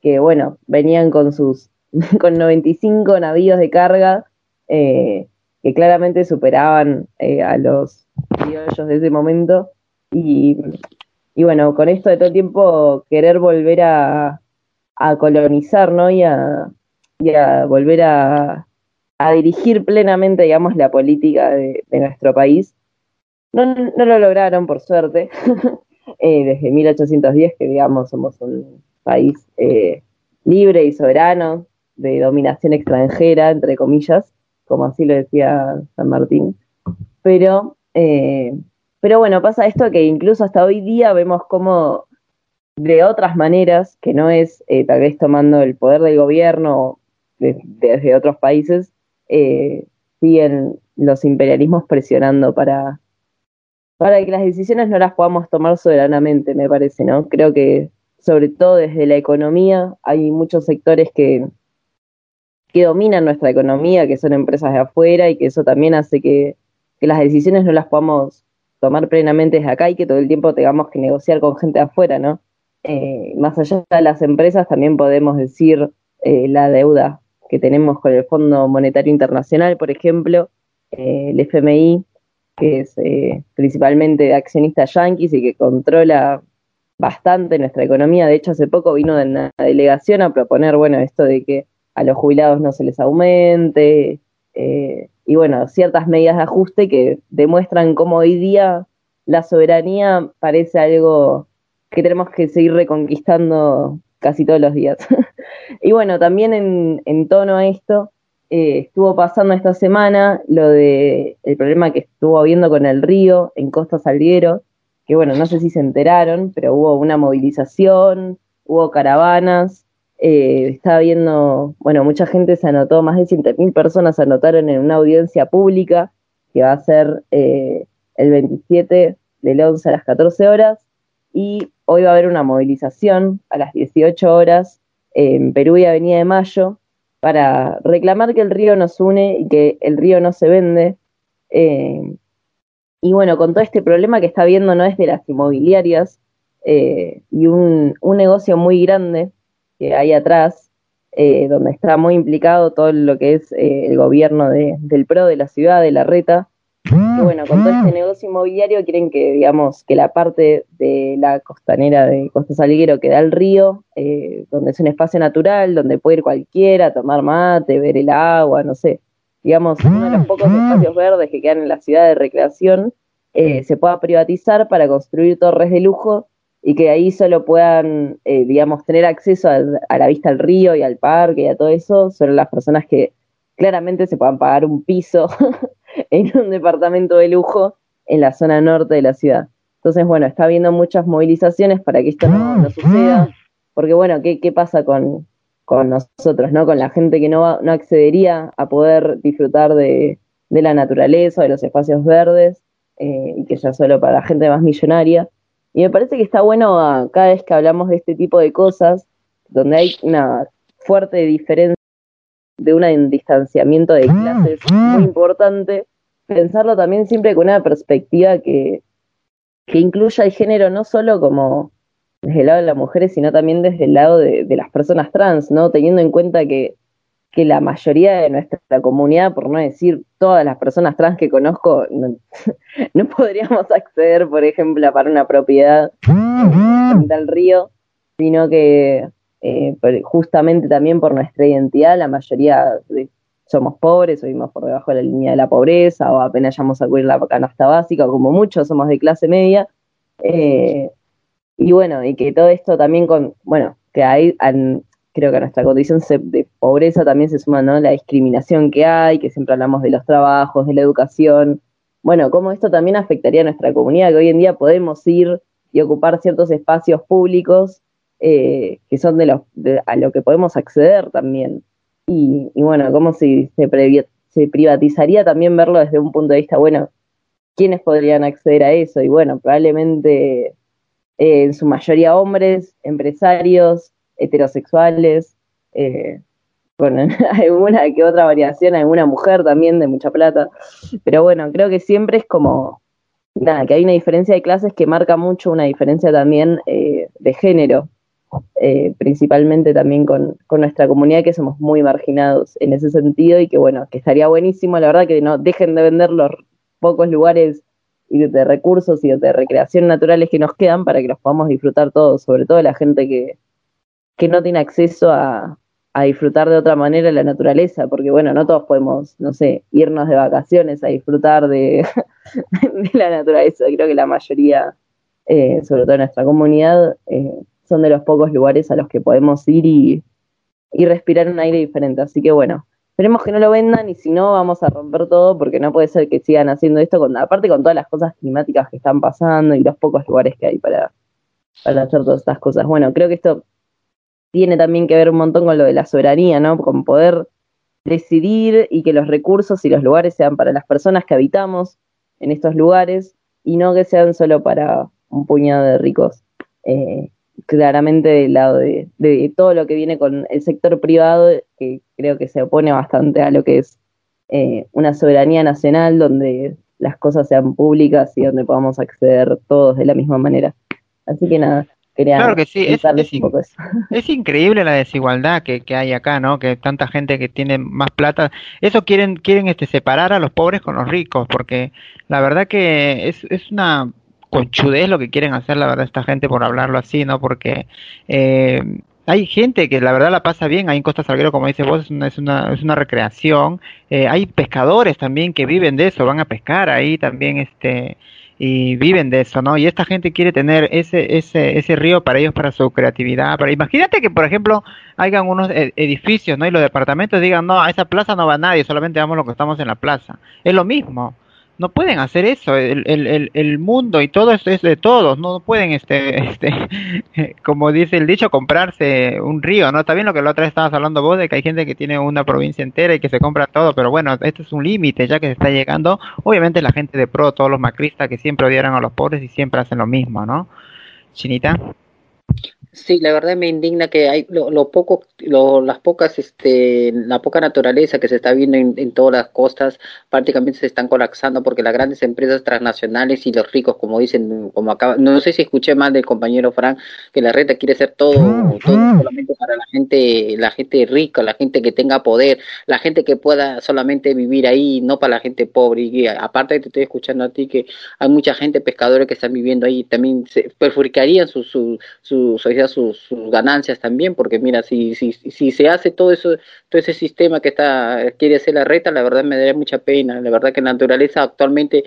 que bueno, venían con sus con 95 navíos de carga, eh, que claramente superaban eh, a los criollos de ese momento. Y, y, bueno, con esto de todo el tiempo querer volver a, a colonizar, ¿no? Y a, y a volver a, a, dirigir plenamente, digamos, la política de, de nuestro país. No, no, lo lograron, por suerte, eh, desde 1810, que digamos somos un país eh, libre y soberano, de dominación extranjera, entre comillas, como así lo decía San Martín. Pero, eh, pero bueno, pasa esto que incluso hasta hoy día vemos como de otras maneras, que no es eh, tal vez tomando el poder del gobierno desde otros países, eh, siguen los imperialismos presionando para, para que las decisiones no las podamos tomar soberanamente, me parece, ¿no? Creo que sobre todo desde la economía hay muchos sectores que, que dominan nuestra economía, que son empresas de afuera y que eso también hace que, que las decisiones no las podamos tomar plenamente desde acá y que todo el tiempo tengamos que negociar con gente de afuera, ¿no? Eh, más allá de las empresas, también podemos decir eh, la deuda que tenemos con el Fondo Monetario Internacional, por ejemplo, eh, el FMI, que es eh, principalmente de accionistas yanquis y que controla bastante nuestra economía. De hecho, hace poco vino de una delegación a proponer, bueno, esto de que a los jubilados no se les aumente, eh, y bueno, ciertas medidas de ajuste que demuestran cómo hoy día la soberanía parece algo que tenemos que seguir reconquistando casi todos los días. y bueno, también en, tono a esto, eh, estuvo pasando esta semana lo de el problema que estuvo habiendo con el río en Costa Salguero, que bueno, no sé si se enteraron, pero hubo una movilización, hubo caravanas, eh, estaba viendo, bueno, mucha gente se anotó, más de 100.000 personas se anotaron en una audiencia pública que va a ser eh, el 27 del 11 a las 14 horas y hoy va a haber una movilización a las 18 horas en Perú y Avenida de Mayo para reclamar que el río nos une y que el río no se vende. Eh, y bueno, con todo este problema que está viendo no es de las inmobiliarias eh, y un, un, negocio muy grande que hay atrás, eh, donde está muy implicado todo lo que es el gobierno de, del PRO, de la ciudad, de la reta. Y bueno, con todo este negocio inmobiliario quieren que, digamos, que la parte de la costanera de Costa Salguero que da al río, eh, donde es un espacio natural, donde puede ir cualquiera a tomar mate, ver el agua, no sé, digamos, uno de los pocos espacios verdes que quedan en la ciudad de recreación, eh, se pueda privatizar para construir torres de lujo y que ahí solo puedan, eh, digamos, tener acceso a, a, la vista al río y al parque y a todo eso, solo las personas que claramente se puedan pagar un piso en un departamento de lujo en la zona norte de la ciudad. Entonces, bueno, está habiendo muchas movilizaciones para que esto no, no suceda, porque bueno, ¿qué, qué pasa con, con, nosotros, ¿no? Con la gente que no, va, no accedería a poder disfrutar de, de la naturaleza, de los espacios verdes, eh, y que ya solo para la gente más millonaria. Y me parece que está bueno a, cada vez que hablamos de este tipo de cosas, donde hay una fuerte diferencia de un distanciamiento de clases muy importante, pensarlo también siempre con una perspectiva que, que incluya el género no solo como desde el lado de las mujeres, sino también desde el lado de, de las personas trans, ¿no? Teniendo en cuenta que, que, la mayoría de nuestra comunidad, por no decir todas las personas trans que conozco, no, no podríamos acceder, por ejemplo, a para una propiedad frente al río, sino que eh, justamente también por nuestra identidad, la mayoría somos pobres, o vivimos por debajo de la línea de la pobreza, o apenas llamamos a cubrir la canasta básica, o como muchos somos de clase media. Eh, y bueno, y que todo esto también con, bueno, que hay, creo que a nuestra condición de pobreza también se suma, ¿no? La discriminación que hay, que siempre hablamos de los trabajos, de la educación. Bueno, cómo esto también afectaría a nuestra comunidad, que hoy en día podemos ir y ocupar ciertos espacios públicos eh, que son de, los, a lo que podemos acceder también. Y, y bueno, cómo si se, se privatizaría también verlo desde un punto de vista, bueno, ¿quiénes podrían acceder a eso? Y bueno, probablemente eh, en su mayoría hombres, empresarios, heterosexuales, eh, bueno, alguna que otra variación, alguna mujer también de mucha plata, pero bueno, creo que siempre es como, nada, que hay una diferencia de clases que marca mucho una diferencia también eh, de género, eh, principalmente también con, nuestra comunidad, que somos muy marginados en ese sentido y que bueno, que estaría buenísimo, la verdad, que no dejen de vender los pocos lugares y de recursos y de recreación naturales que nos quedan para que los podamos disfrutar todos, sobre todo la gente que, que no tiene acceso a, a disfrutar de otra manera la naturaleza, porque bueno, no todos podemos, no sé, irnos de vacaciones a disfrutar de, de la naturaleza, creo que la mayoría, eh, sobre todo en nuestra comunidad, eh, son de los pocos lugares a los que podemos ir y, y respirar un aire diferente, así que bueno, Esperemos que no lo vendan y si no vamos a romper todo porque no puede ser que sigan haciendo esto, con, aparte con todas las cosas climáticas que están pasando y los pocos lugares que hay para, para hacer todas estas cosas. Bueno, creo que esto tiene también que ver un montón con lo de la soberanía, ¿no? Con poder decidir y que los recursos y los lugares sean para las personas que habitamos en estos lugares y no que sean solo para un puñado de ricos. Eh, claramente del lado de, todo lo que viene con el sector privado, que creo que se opone bastante a lo que es eh, una soberanía nacional donde las cosas sean públicas y donde podamos acceder todos de la misma manera. Así que nada, quería claro que sí, es, un poco eso. es, increíble la desigualdad que, que, hay acá, ¿no? Que tanta gente que tiene más plata, eso quieren quieren este separar a los pobres con los ricos, porque la verdad que es, es una conchudez lo que quieren hacer, la verdad, esta gente, por hablarlo así, ¿no? Porque eh, hay gente que la verdad la pasa bien ahí en Costa Salguero, como dice vos, es una, es una, es una recreación. Eh, hay pescadores también que viven de eso, van a pescar ahí también, este y viven de eso, ¿no? Y esta gente quiere tener ese ese ese río para ellos para su creatividad, para imagínate que por ejemplo hayan unos e, edificios, ¿no? Y los departamentos digan, "No, a esa plaza no va nadie, solamente vamos los que estamos en la plaza." Es lo mismo no pueden hacer eso, el, el, el, mundo y todo esto es de todos, no pueden, este, este, como dice el dicho, comprarse un río, ¿no? Está bien lo que la otra vez estabas hablando vos, de que hay gente que tiene una provincia entera y que se compra todo, pero bueno, este es un límite ya que se está llegando, obviamente la gente de pro, todos los macristas que siempre odiaron a los pobres y siempre hacen lo mismo, ¿no? Chinita. Sí, la verdad me indigna que hay lo, poco, lo, las pocas, este, la poca naturaleza que se está viendo en, todas las costas. Prácticamente se están colapsando porque las grandes empresas transnacionales y los ricos, como dicen, como acaba, no sé si escuché mal del compañero Frank, que la reta quiere ser todo, todo solamente para la gente, la gente rica, la gente que tenga poder, la gente que pueda solamente vivir ahí, no para la gente pobre. Y aparte te estoy escuchando a ti que hay mucha gente pescadores que están viviendo ahí, también se perjudicarían su, su, su sus, ganancias también, porque mira, si, si, si se hace todo eso, todo ese sistema que está quiere hacer la reta, la verdad me daría mucha pena. La verdad que la naturaleza actualmente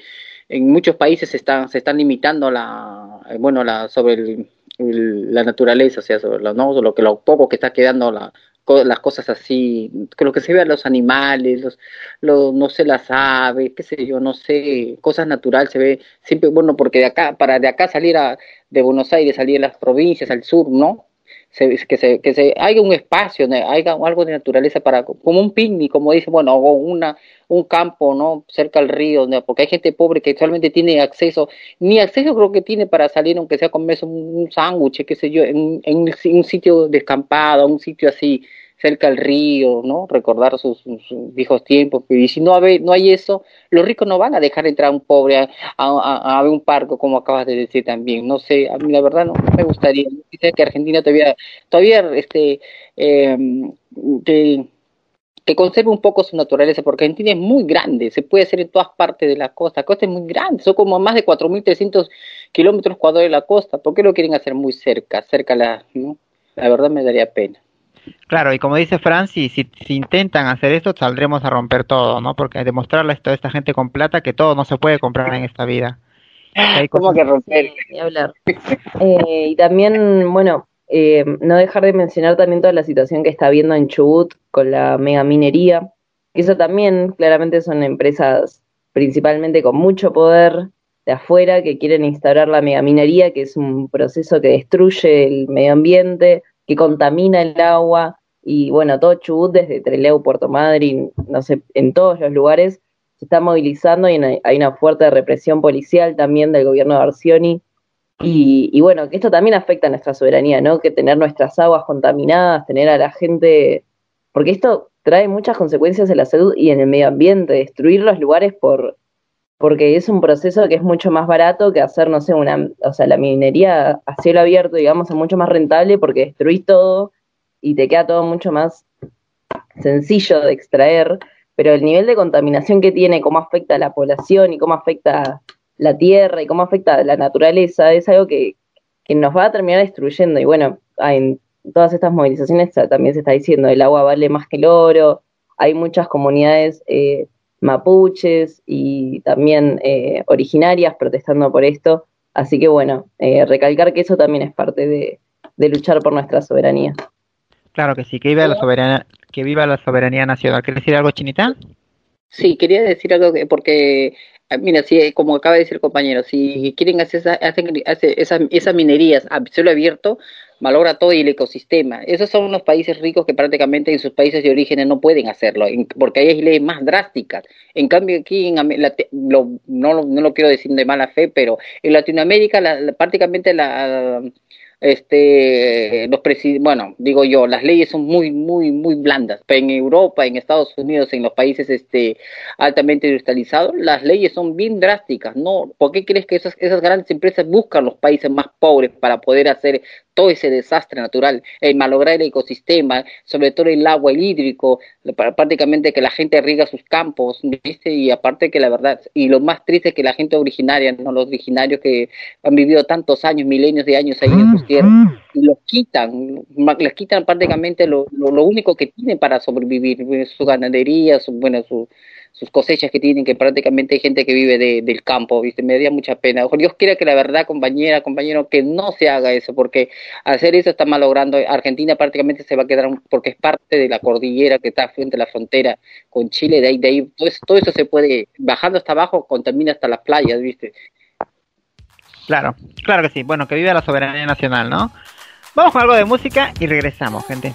en muchos países se están, se están limitando la, bueno, la, sobre la naturaleza, o sea, sobre lo, ¿no? lo que lo poco que está quedando la, las cosas así, que lo que se ve a los animales, los, los, no sé, las aves, qué sé yo, no sé, cosas naturales se ve siempre, bueno, porque de acá, para de acá salir a, de Buenos Aires, salir a las provincias, al sur, ¿no? Se, que se, que se haya un espacio, haya algo de naturaleza para, como un picnic, como dice, bueno, o una, un campo, ¿no? Cerca al río, porque hay gente pobre que solamente tiene acceso, ni acceso creo que tiene para salir, aunque sea comerse un, un sándwich, qué sé yo, en, en un sitio descampado, un sitio así, cerca al río, ¿no? Recordar sus, viejos tiempos. Y si no hay, eso, los ricos no van a dejar entrar a un pobre a, a, un parque, como acabas de decir también. No sé, a mí la verdad no, me gustaría. Quisiera que Argentina todavía, todavía este, eh, que conserve un poco su naturaleza, porque Argentina es muy grande, se puede hacer en todas partes de la costa, la costa es muy grande, son como más de 4.300 kilómetros cuadrados de la costa, ¿por qué lo quieren hacer muy cerca, cerca la. La verdad me daría pena. Claro, y como dice Francis, si, si, intentan hacer esto, saldremos a romper todo, ¿no? Porque demostrarle a toda esta gente con plata que todo no se puede comprar en esta vida. Hay ¿Cómo que romper? Y, hablar. Eh, y también, bueno, eh, no dejar de mencionar también toda la situación que está habiendo en Chubut con la mega minería. Eso también, claramente, son empresas principalmente con mucho poder de afuera que quieren instaurar la megaminería, que es un proceso que destruye el medio ambiente, que contamina el agua y bueno, todo Chubut desde Trelew, Puerto Madryn, no sé, en todos los lugares se está movilizando y hay una fuerte represión policial también del gobierno de Arcioni. Y, y, bueno, que esto también afecta a nuestra soberanía, ¿no? Que tener nuestras aguas contaminadas, tener a la gente, porque esto trae muchas consecuencias en la salud y en el medio ambiente, destruir los lugares por, porque es un proceso que es mucho más barato que hacer, no sé, una, o sea, la minería a cielo abierto, digamos, es mucho más rentable porque destruís todo y te queda todo mucho más sencillo de extraer, pero el nivel de contaminación que tiene, cómo afecta a la población y cómo afecta la tierra y cómo afecta a la naturaleza, es algo que, que nos va a terminar destruyendo. Y bueno, en todas estas movilizaciones también se está diciendo, el agua vale más que el oro, hay muchas comunidades eh, mapuches y también eh, originarias protestando por esto. Así que bueno, eh, recalcar que eso también es parte de, luchar por nuestra soberanía. Claro que sí, que viva la soberanía, que viva la soberanía nacional. ¿Quieres decir algo, Chinita? Sí, quería decir algo porque Ah, mira, sí, como acaba de decir el compañero, si quieren hacer, esa, esas, minerías a cielo abierto, malogra todo el ecosistema. Esos son unos países ricos que prácticamente en sus países de origen no pueden hacerlo, porque hay leyes más drásticas. En cambio, aquí en no, no lo quiero decir de mala fe, pero en Latinoamérica prácticamente la este los bueno digo yo las leyes son muy muy muy blandas pero en Europa en Estados Unidos en los países este altamente industrializados las leyes son bien drásticas no ¿por qué crees que esas grandes empresas buscan los países más pobres para poder hacer todo ese desastre natural, el malograr el ecosistema, sobre todo el agua, el hídrico, prácticamente que la gente riega sus campos, ¿viste? Y aparte que la verdad, y lo más triste es que la gente originaria, ¿no? los originarios que han vivido tantos años, milenios de años ahí en sus tierras, y los quitan, les quitan prácticamente lo, lo, único que tienen para sobrevivir, su ganadería, su, bueno, su sus cosechas que tienen, que prácticamente hay gente que vive de, del campo, ¿viste? Me daría mucha pena. Dios quiera que la verdad, compañera, compañero, que no se haga eso, porque hacer eso está malogrando. Argentina prácticamente se va a quedar, porque es parte de la cordillera que está frente a la frontera con Chile, de ahí, de ahí, todo eso, todo eso se puede, bajando hasta abajo, contamina hasta las playas, ¿viste? Claro, claro que sí. Bueno, que viva la soberanía nacional, ¿no? Vamos con algo de música y regresamos, gente.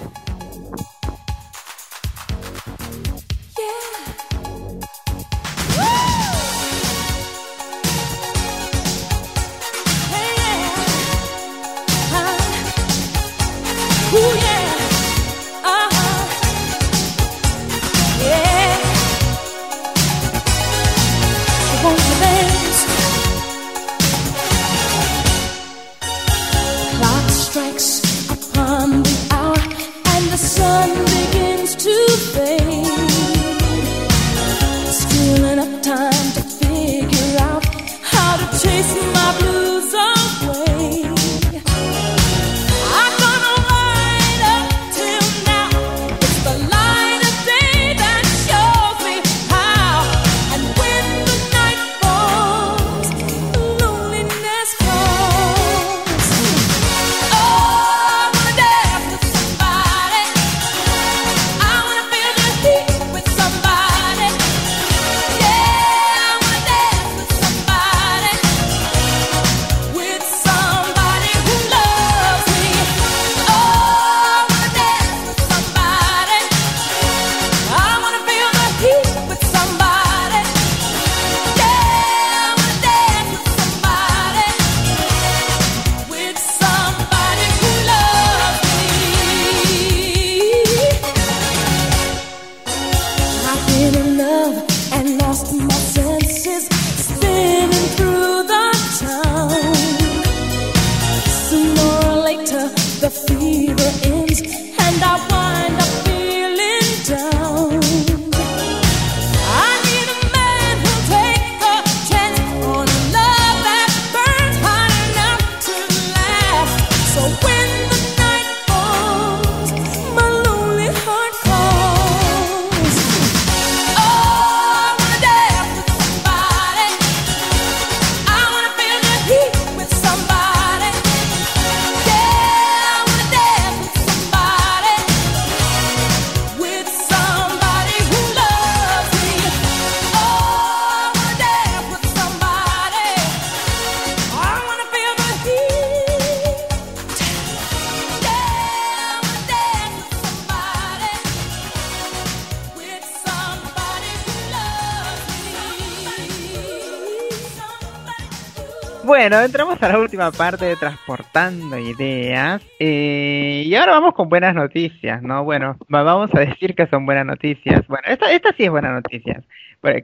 Bueno, entramos a la última parte de Transportando Ideas. Eh, y ahora vamos con buenas noticias, ¿no? Bueno, vamos a decir que son buenas noticias. Bueno, esta, esta sí es buena noticia.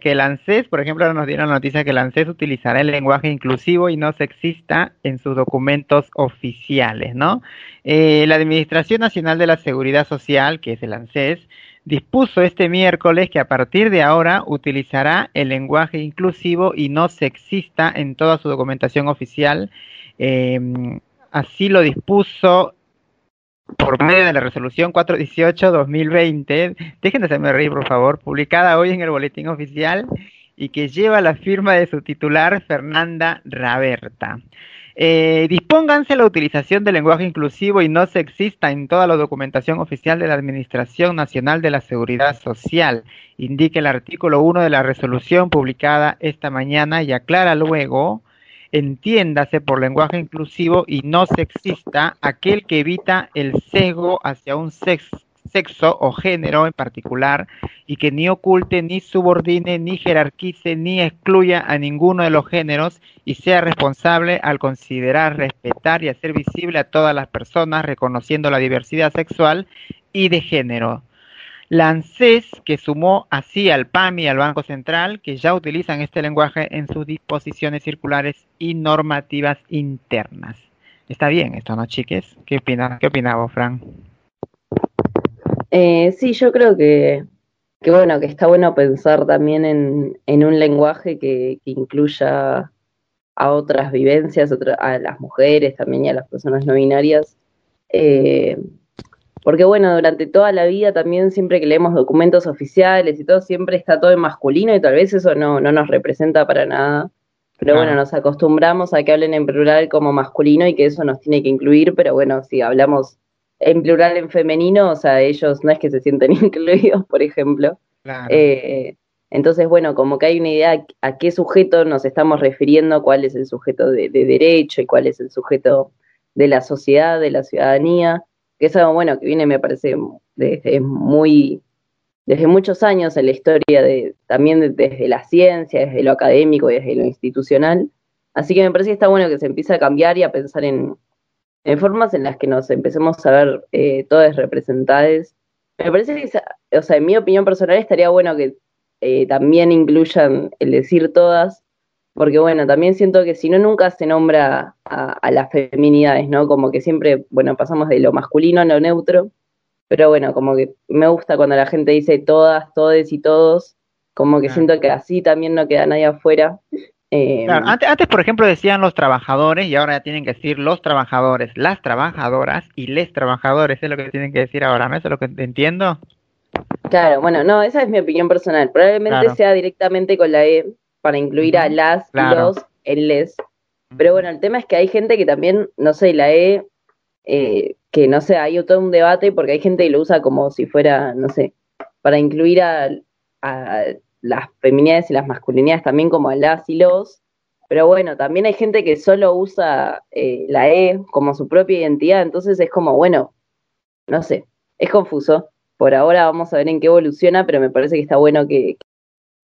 Que el ANSES, por ejemplo, nos dieron la noticia que el ANSES utilizará el lenguaje inclusivo y no sexista en sus documentos oficiales, ¿no? Eh, la Administración Nacional de la Seguridad Social, que es el ANSES, dispuso este miércoles que a partir de ahora utilizará el lenguaje inclusivo y no sexista en toda su documentación oficial. Em, así lo dispuso por medio de la resolución 418-2020, dejen de hacerme reír por favor, publicada hoy en el boletín oficial y que lleva la firma de su titular Fernanda Raberta. Eh, dispónganse la utilización del lenguaje inclusivo y no sexista en toda la documentación oficial de la Administración Nacional de la Seguridad Social, indica el artículo 1 de la resolución publicada esta mañana y aclara luego, entiéndase por lenguaje inclusivo y no sexista aquel que evita el sesgo hacia un sexo sexo o género en particular y que ni oculte, ni subordine, ni jerarquice, ni excluya a ninguno de los géneros y sea responsable al considerar, respetar y hacer visible a todas las personas reconociendo la diversidad sexual y de género. La ANSES, que sumó así al PAM y al Banco Central, que ya utilizan este lenguaje en sus disposiciones circulares y normativas internas. Está bien esto, ¿no, chiques? ¿Qué opinas? ¿Qué opinaba, Fran? Eh, sí, yo creo que, que, bueno, que está bueno pensar también en, en un lenguaje que, que, incluya a otras vivencias, a las mujeres también y a las personas no binarias. Eh, porque bueno, durante toda la vida también siempre que leemos documentos oficiales y todo, siempre está todo en masculino y tal vez eso no, no nos representa para nada. Pero bueno, nos acostumbramos a que hablen en plural como masculino y que eso nos tiene que incluir, pero bueno, si hablamos en plural en femenino, o sea, ellos no es que se sienten incluidos, por ejemplo. Eh, entonces, bueno, como que hay una idea a qué sujeto nos estamos refiriendo, cuál es el sujeto de, derecho y cuál es el sujeto de la sociedad, de la ciudadanía, que es algo bueno que viene, me parece, desde muy, desde muchos años en la historia de, también desde la ciencia, desde lo académico y desde lo institucional. Así que me parece que está bueno que se empiece a cambiar y a pensar en, en formas en las que nos empecemos a ver eh, todas representadas. Me parece que, o sea, en mi opinión personal estaría bueno que eh, también incluyan el decir todas, porque bueno, también siento que si no nunca se nombra a, las feminidades, ¿no? Como que siempre, bueno, pasamos de lo masculino a lo neutro, pero bueno, como que me gusta cuando la gente dice todas, todes y todos, como que siento que así también no queda nadie afuera eh, antes, antes, por ejemplo, decían los trabajadores y ahora ya tienen que decir los trabajadores, las trabajadoras y les trabajadores, es lo que tienen que decir ahora, ¿no? ¿Eso es lo que entiendo? Claro, bueno, no, esa es mi opinión personal. Probablemente sea directamente con la E para incluir a las, los, el les. Pero bueno, el tema es que hay gente que también, no sé, la E, eh, que no sé, hay todo un debate porque hay gente que lo usa como si fuera, no sé, para incluir a, a las feminidades y las masculinidades también como las y los, pero bueno, también hay gente que solo usa eh, la E como su propia identidad, entonces es como, bueno, no sé, es confuso. Por ahora vamos a ver en qué evoluciona, pero me parece que está bueno que,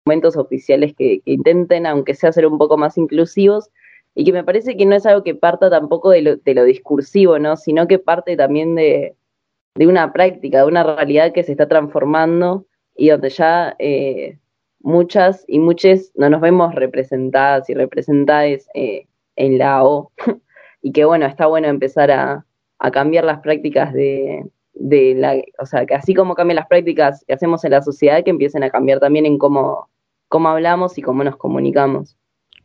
documentos oficiales que, intenten, aunque sea ser un poco más inclusivos, y que me parece que no es algo que parta tampoco de lo, de lo discursivo, ¿no? Sino que parte también de, de, una práctica, de una realidad que se está transformando y donde ya eh, muchas y muchas no nos vemos representadas y representadas eh, en la O. y que bueno, está bueno empezar a, a cambiar las prácticas de, de, la, o sea, que así como cambian las prácticas que hacemos en la sociedad, que empiecen a cambiar también en cómo, cómo hablamos y cómo nos comunicamos.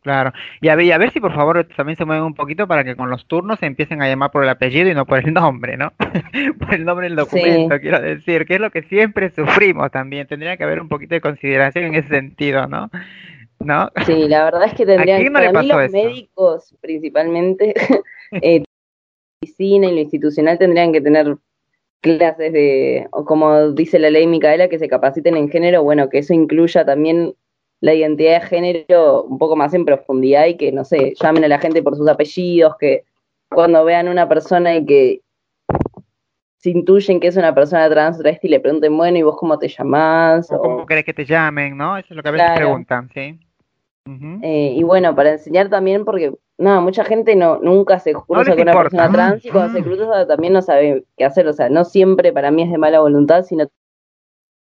Claro. Y a, ver, a ver si por favor también se mueven un poquito para que con los turnos se empiecen a llamar por el apellido y no por el nombre, ¿no? por el nombre del documento, quiero decir, que es lo que siempre sufrimos también. Tendría que haber un poquito de consideración en ese sentido, ¿no? ¿No? Sí, la verdad es que tendrían, para mí los médicos principalmente, eh, medicina y lo institucional tendrían que tener clases de, o como dice la ley Micaela, que se capaciten en género, bueno, que eso incluya también la identidad de género un poco más en profundidad y que, no sé, llamen a la gente por sus apellidos, que cuando vean una persona y que se intuyen que es una persona trans y le pregunten, bueno, ¿y vos cómo te llamás? O, cómo querés que te llamen, ¿no? Eso es lo que a veces preguntan, ¿sí? Eh, y bueno, para enseñar también, porque no, mucha gente no nunca se cruza con una persona trans y cuando se cruza también no sabe qué hacer. O sea, no siempre para mí es de mala voluntad, sino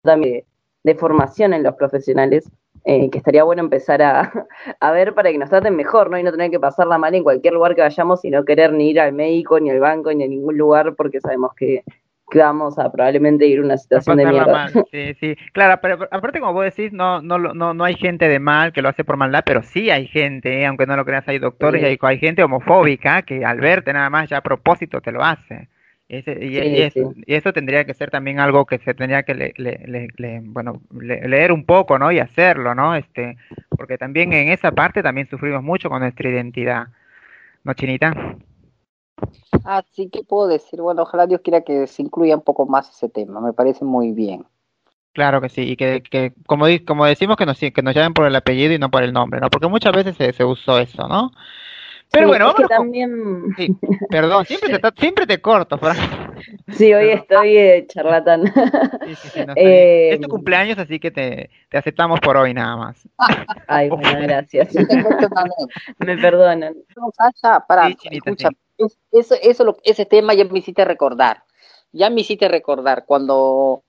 también de, formación en los profesionales. Eh, que estaría bueno empezar a, a, ver para que nos traten mejor, ¿no? Y no tener que pasarla mal en cualquier lugar que vayamos y no querer ni ir al médico, ni al banco, ni a ningún lugar porque sabemos que, que vamos a probablemente ir a una situación de mierda. Sí, sí, claro, pero aparte como vos decís, no, no, no, no hay gente de mal que lo hace por maldad, pero sí hay gente, ¿eh? aunque no lo creas, hay doctores y hay, gente homofóbica que al verte nada más ya a propósito te lo hace. Y, eso, tendría que ser también algo que se tendría que le, bueno, leer un poco, ¿no? Y hacerlo, ¿no? Este, porque también en esa parte también sufrimos mucho con nuestra identidad, ¿no, Chinita? Así que puedo decir, bueno, ojalá Dios quiera que se incluya un poco más ese tema, me parece muy bien. Claro que sí, y que, que como, como decimos, que nos, que nos llamen por el apellido y no por el nombre, ¿no? Porque muchas veces se, se usó eso, ¿no? Pero bueno, es que también... perdón, siempre te, siempre te corto, Fran. Sí, hoy estoy eh, charlatán. Sí, sí, sí, eh, es tu cumpleaños, así que te, te, aceptamos por hoy nada más. Ay, bueno, gracias. Me perdonan. para, escucha, eso, eso, ese tema ya me hiciste recordar. Ya me hiciste recordar cuando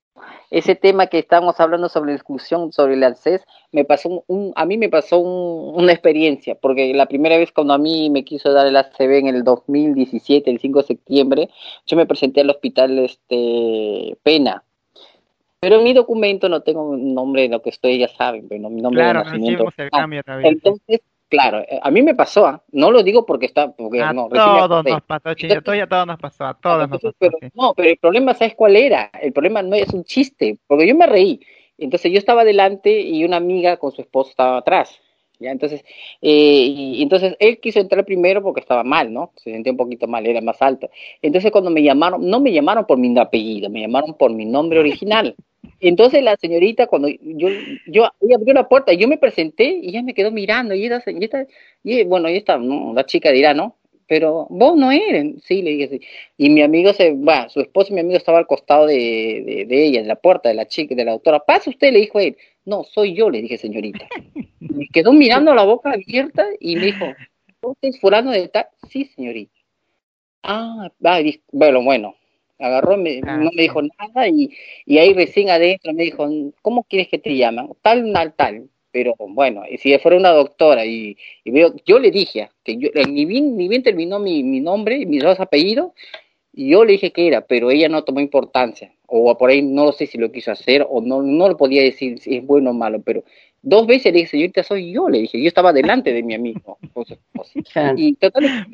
ese tema que estábamos hablando sobre la exclusión, sobre el acceso, me pasó un, a mí me pasó una experiencia, porque la primera vez cuando a mí me quiso dar el ACB en el 2017, el 5 de septiembre, yo me presenté al hospital este Pena. Pero en mi documento no tengo un nombre de lo que estoy, ya saben, pero mi nombre de nacimiento. Entonces, Claro, eh, a mí me pasó, ¿ah? no lo digo porque está, porque a no, todos nos pasó, Chillo, a todos nos pasó, a todos nos pasó. Pero, no, pero el problema, ¿sabes cuál era? El problema no es un chiste, porque yo me reí. Entonces yo estaba adelante y una amiga con su esposo estaba atrás. ¿Ya? Entonces, eh, y, entonces él quiso entrar primero porque estaba mal, ¿no? Se sentía un poquito mal, era más alto. Entonces cuando me llamaron, no me llamaron por mi apellido, me llamaron por mi nombre original. Entonces la señorita, cuando yo, yo, ella abrió la puerta, yo me presenté y ella me quedó mirando, y esta, y esta, y bueno, y esta, ¿no? la chica dirá, ¿no? Pero vos no eres, sí, le dije sí. Y mi amigo se, bueno, su esposo y mi amigo estaba al costado de, de, ella, en la puerta de la chica, de la doctora. Pasa usted, le dijo él. No, soy yo, le dije, señorita. Me quedó mirando la boca abierta y me dijo, ¿usted es fulano de tal? Sí, señorita. Ah, va, bueno, bueno, agarró, me, ah, no me dijo nada y, y ahí recién adentro me dijo, ¿cómo quieres que te llaman? Tal, tal, tal. Pero bueno, si fuera una doctora y, y veo, yo le dije que yo, ni bien, ni bien terminó mi, mi nombre, mis dos apellidos, y yo le dije que era, pero ella no tomó importancia, o por ahí no sé si lo quiso hacer, o no, no lo podía decir si es bueno o malo, pero dos veces le dije, señorita, soy yo, le dije, yo estaba delante de mi amigo. y total,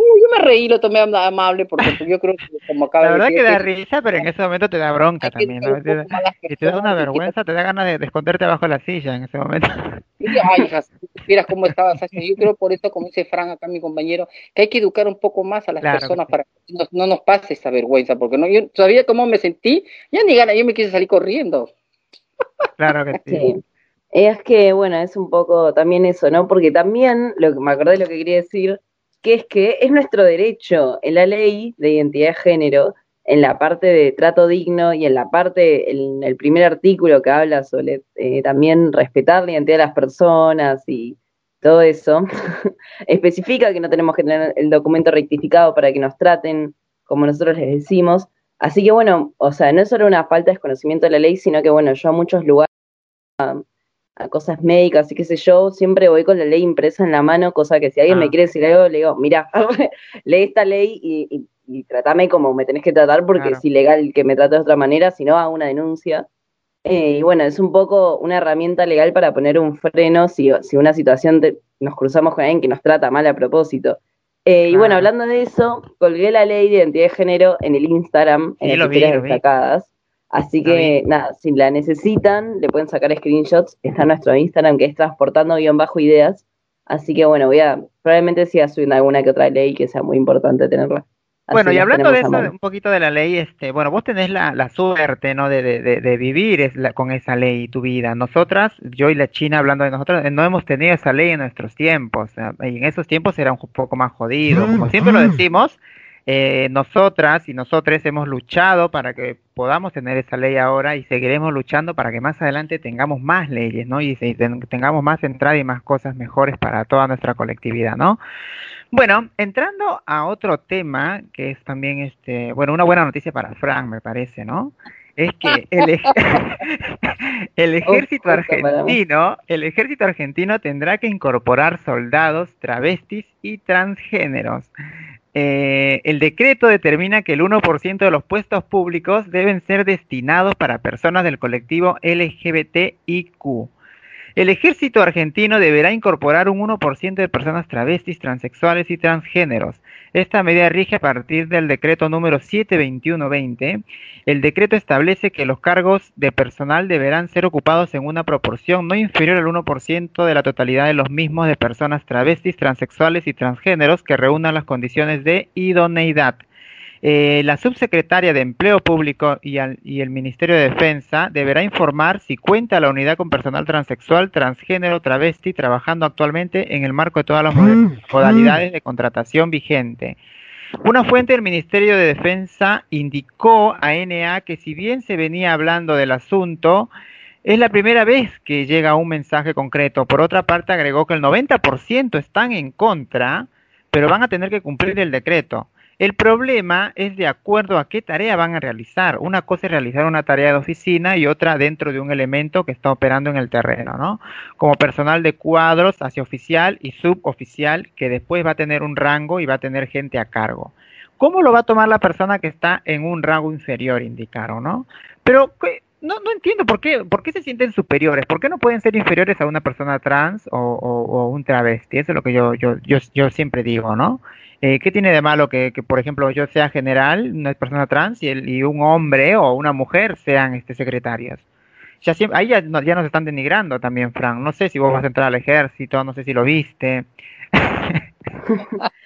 yo me reí, lo tomé amable porque yo creo que como acaba La verdad que da risa, pero en ese momento te da bronca también, ¿no? y te da una vergüenza, te da ganas de, esconderte bajo la silla en ese momento. Ay, hija, si supieras cómo estabas Yo creo por eso, como dice Fran acá, mi compañero, que hay que educar un poco más a las personas para que no, nos pase esa vergüenza, porque no, yo sabía cómo me sentí, ya ni gana, yo me quise salir corriendo. Claro que sí. Es que, bueno, es un poco también eso, ¿no? Porque también, lo que me acordé de lo que quería decir, que es que es nuestro derecho en la ley de identidad de género, en la parte de trato digno y en la parte, en el primer artículo que habla sobre eh, también respetar la identidad de las personas y todo eso, especifica que no tenemos que tener el documento rectificado para que nos traten como nosotros les decimos. Así que bueno, o sea, no es solo una falta de desconocimiento de la ley, sino que bueno, yo a muchos lugares a cosas médicas y qué sé yo, siempre voy con la ley impresa en la mano, cosa que si alguien me ah. quiere decir algo, le digo, mira, lee esta ley y, y, tratame como me tenés que tratar porque es ilegal que me trate de otra manera, si no hago una denuncia. Eh, y bueno, es un poco una herramienta legal para poner un freno si, si una situación nos cruzamos con alguien que nos trata mal a propósito. Eh, y bueno, hablando de eso, colgué la ley de identidad de género en el Instagram, en las destacadas. Así que nada, si la necesitan, le pueden sacar screenshots. Está nuestro Instagram que es transportando-ideas. Así que bueno, voy a, probablemente siga subiendo alguna que otra ley que sea muy importante tenerla. bueno, y hablando de eso, un poquito de la ley, este, bueno, vos tenés la, la suerte, ¿no? De, de, de vivir es con esa ley tu vida. Nosotras, yo y la China, hablando de nosotras, no hemos tenido esa ley en nuestros tiempos. Y en esos tiempos era un poco más jodido. Como siempre lo decimos, Eh, nosotras y nosotros hemos luchado para que podamos tener esa ley ahora y seguiremos luchando para que más adelante tengamos más leyes, ¿no? Y, tengamos más entrada y más cosas mejores para toda nuestra colectividad, ¿no? Bueno, entrando a otro tema que es también, este, bueno, una buena noticia para Frank, me parece, ¿no? Es que el, el ejército argentino, el ejército argentino tendrá que incorporar soldados, travestis y transgéneros. Eh, el decreto determina que el 1% de los puestos públicos deben ser destinados para personas del colectivo LGBTIQ. El ejército argentino deberá incorporar un 1% de personas travestis, transexuales y transgéneros. Esta medida rige a partir del decreto número 721-20. El decreto establece que los cargos de personal deberán ser ocupados en una proporción no inferior al 1% de la totalidad de los mismos de personas travestis, transexuales y transgéneros que reúnan las condiciones de idoneidad. Eh, la subsecretaria de Empleo Público y, el Ministerio de Defensa deberá informar si cuenta la unidad con personal transexual, transgénero, travesti trabajando actualmente en el marco de todas las mm, modalidades mm. de contratación vigente. Una fuente del Ministerio de Defensa indicó a NA que si bien se venía hablando del asunto, es la primera vez que llega un mensaje concreto. Por otra parte, agregó que el 90% están en contra, pero van a tener que cumplir el decreto. El problema es de acuerdo a qué tarea van a realizar. Una cosa es realizar una tarea de oficina y otra dentro de un elemento que está operando en el terreno, ¿no? Como personal de cuadros hacia oficial y suboficial que después va a tener un rango y va a tener gente a cargo. ¿Cómo lo va a tomar la persona que está en un rango inferior, indicaron, ¿no? Pero no, no entiendo por qué, por qué se sienten superiores, por qué no pueden ser inferiores a una persona trans o, o un travesti, eso es lo que yo, yo, yo, yo siempre digo, ¿no? Eh, ¿Qué tiene de malo que, por ejemplo, yo sea general, una persona trans, y, el, y un hombre o una mujer sean este, secretarios? Ya ahí ya, ya nos están denigrando también, Frank. No sé si vos vas a entrar al ejército, no sé si lo viste.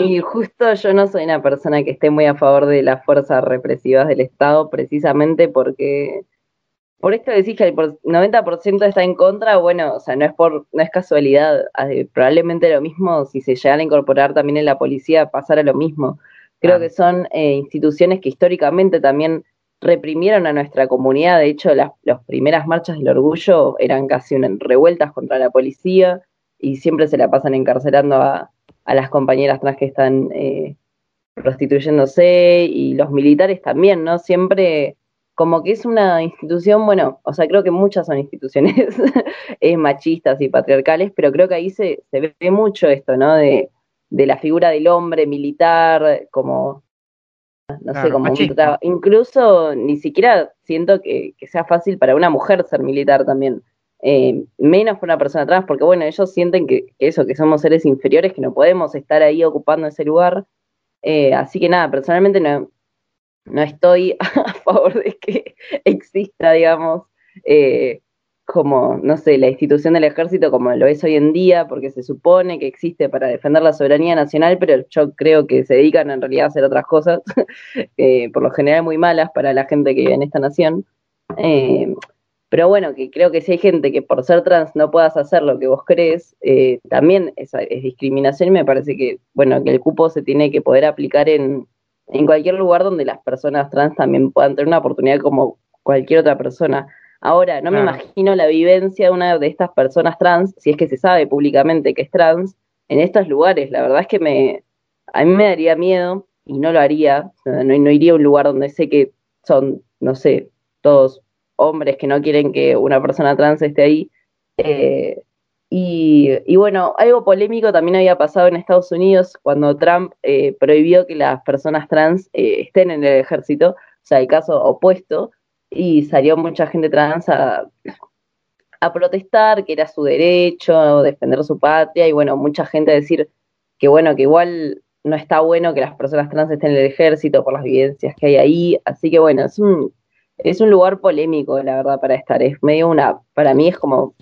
y justo yo no soy una persona que esté muy a favor de las fuerzas represivas del Estado, precisamente porque por esto decís que el 90% está en contra, bueno, o sea, no es por, no es casualidad, probablemente lo mismo, si se llegan a incorporar también en la policía, pasara lo mismo. Creo que son eh, instituciones que históricamente también reprimieron a nuestra comunidad, de hecho las, primeras marchas del orgullo eran casi revueltas contra la policía y siempre se la pasan encarcelando a, las compañeras trans que están eh, prostituyéndose y los militares también, ¿no? Siempre como que es una institución, bueno, o sea, creo que muchas son instituciones machistas y patriarcales, pero creo que ahí se, se ve mucho esto, ¿no? De, de, la figura del hombre militar, como, no sé, como incluso ni siquiera siento que, sea fácil para una mujer ser militar también. Eh, menos para una persona trans, porque bueno, ellos sienten que, eso, que somos seres inferiores, que no podemos estar ahí ocupando ese lugar. Eh, así que nada, personalmente no, no estoy a favor de que exista, digamos, eh, como, no sé, la institución del ejército como lo es hoy en día, porque se supone que existe para defender la soberanía nacional, pero yo creo que se dedican en realidad a hacer otras cosas, eh, por lo general muy malas para la gente que vive en esta nación. Eh, pero bueno, que creo que si hay gente que por ser trans no puedas hacer lo que vos crees, también es, es discriminación y me parece que, bueno, que el cupo se tiene que poder aplicar en, en cualquier lugar donde las personas trans también puedan tener una oportunidad como cualquier otra persona. Ahora, no me imagino la vivencia de una de estas personas trans, si es que se sabe públicamente que es trans, en estos lugares. La verdad es que me, a mí me daría miedo y no lo haría. No, no iría a un lugar donde sé que son, no sé, todos hombres que no quieren que una persona trans esté ahí. Eh, y, bueno, algo polémico también había pasado en Estados Unidos cuando Trump eh, prohibió que las personas trans eh, estén en el ejército, o sea, el caso opuesto, y salió mucha gente trans a, a protestar que era su derecho, defender su patria, y bueno, mucha gente a decir que bueno, que igual no está bueno que las personas trans estén en el ejército por las vivencias que hay ahí, así que bueno, es un, es un lugar polémico, la verdad, para estar. Es medio una, para mí es como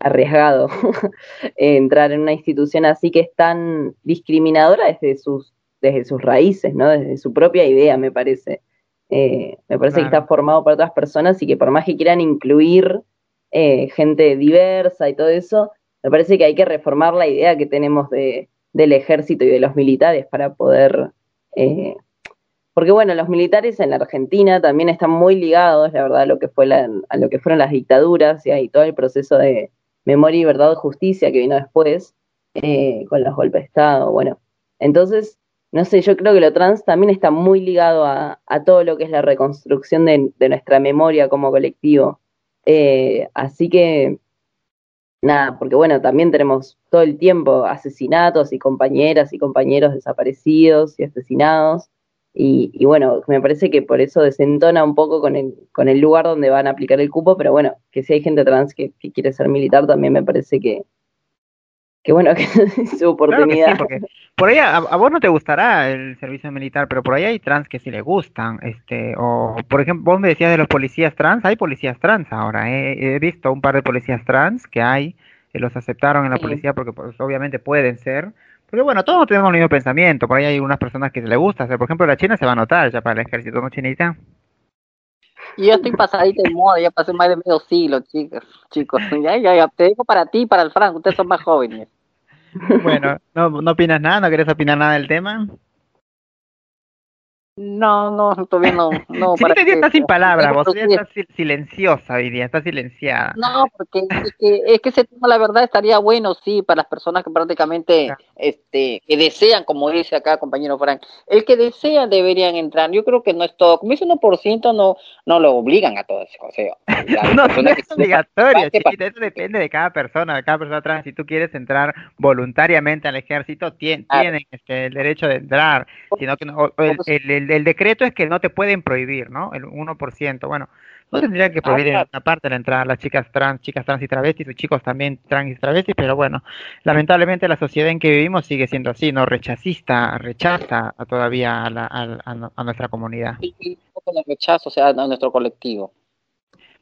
arriesgado entrar en una institución así que es tan discriminadora desde sus, desde sus raíces, ¿no? Desde su propia idea, me parece. Eh, me parece que está formado por otras personas y que por más que quieran incluir eh, gente diversa y todo eso, me parece que hay que reformar la idea que tenemos de, del ejército y de los militares para poder Eh, porque bueno, los militares en la Argentina también están muy ligados, la verdad, a lo que, fue a lo que fueron las dictaduras y, todo el proceso de memoria y verdad y justicia que vino después, eh, con los golpes de Estado, bueno. Entonces, no sé, yo creo que lo trans también está muy ligado a, todo lo que es la reconstrucción de, nuestra memoria como colectivo. Eh, así que, nada, porque bueno, también tenemos todo el tiempo asesinatos y compañeras y compañeros desaparecidos y asesinados. Y, bueno, me parece que por eso desentona un poco con el, con el lugar donde van a aplicar el cupo, pero bueno, que si hay gente trans que quiere ser militar, también me parece que, que bueno, que es su oportunidad. por ahí a, vos no te gustará el servicio militar, pero por ahí hay trans que sí le gustan. este O, por ejemplo, vos me decías de los policías trans, hay policías trans ahora. ¿eh? He visto un par de policías trans que hay, que los aceptaron en la policía porque pues, obviamente pueden ser. Porque bueno, todos tenemos el mismo pensamiento. Por ahí hay unas personas que le gusta hacer. Por ejemplo, la China se va a notar ya para el ejército, ¿no, Chinita? Y yo estoy pasadita de moda, ya pasé más de medio siglo, chicos. chicos. Ya, ya, ya, te digo para ti y para el Frank, ustedes son más jóvenes. Bueno, ¿no, ¿no opinas nada? ¿No quieres opinar nada del tema? No, no, todavía no. no sí, para que, sin palabras, vos estás silenciosa hoy día, estás silenciada. No, porque es que, es que ese tema, la verdad, estaría bueno, sí, para las personas que prácticamente este, que desean, como dice acá compañero Frank, el que desean deberían entrar. Yo creo que no es todo, como es 1%, no, no lo obligan a todos. O sea, no, no es obligatorio, chiquita, eso depende de cada persona, de cada persona trans. Si tú quieres entrar voluntariamente al ejército, tienen este, el derecho de entrar, sino que no, el el, decreto es que no te pueden prohibir, ¿no? El 1%. Bueno, no tendría que prohibir en una parte la entrada a las chicas trans, chicas trans y travestis, o chicos también trans y travestis, pero bueno, lamentablemente la sociedad en que vivimos sigue siendo así, ¿no? Rechazista, rechaza todavía a, la, a, nuestra comunidad. Sí, un poco de rechazo, o sea, a nuestro colectivo.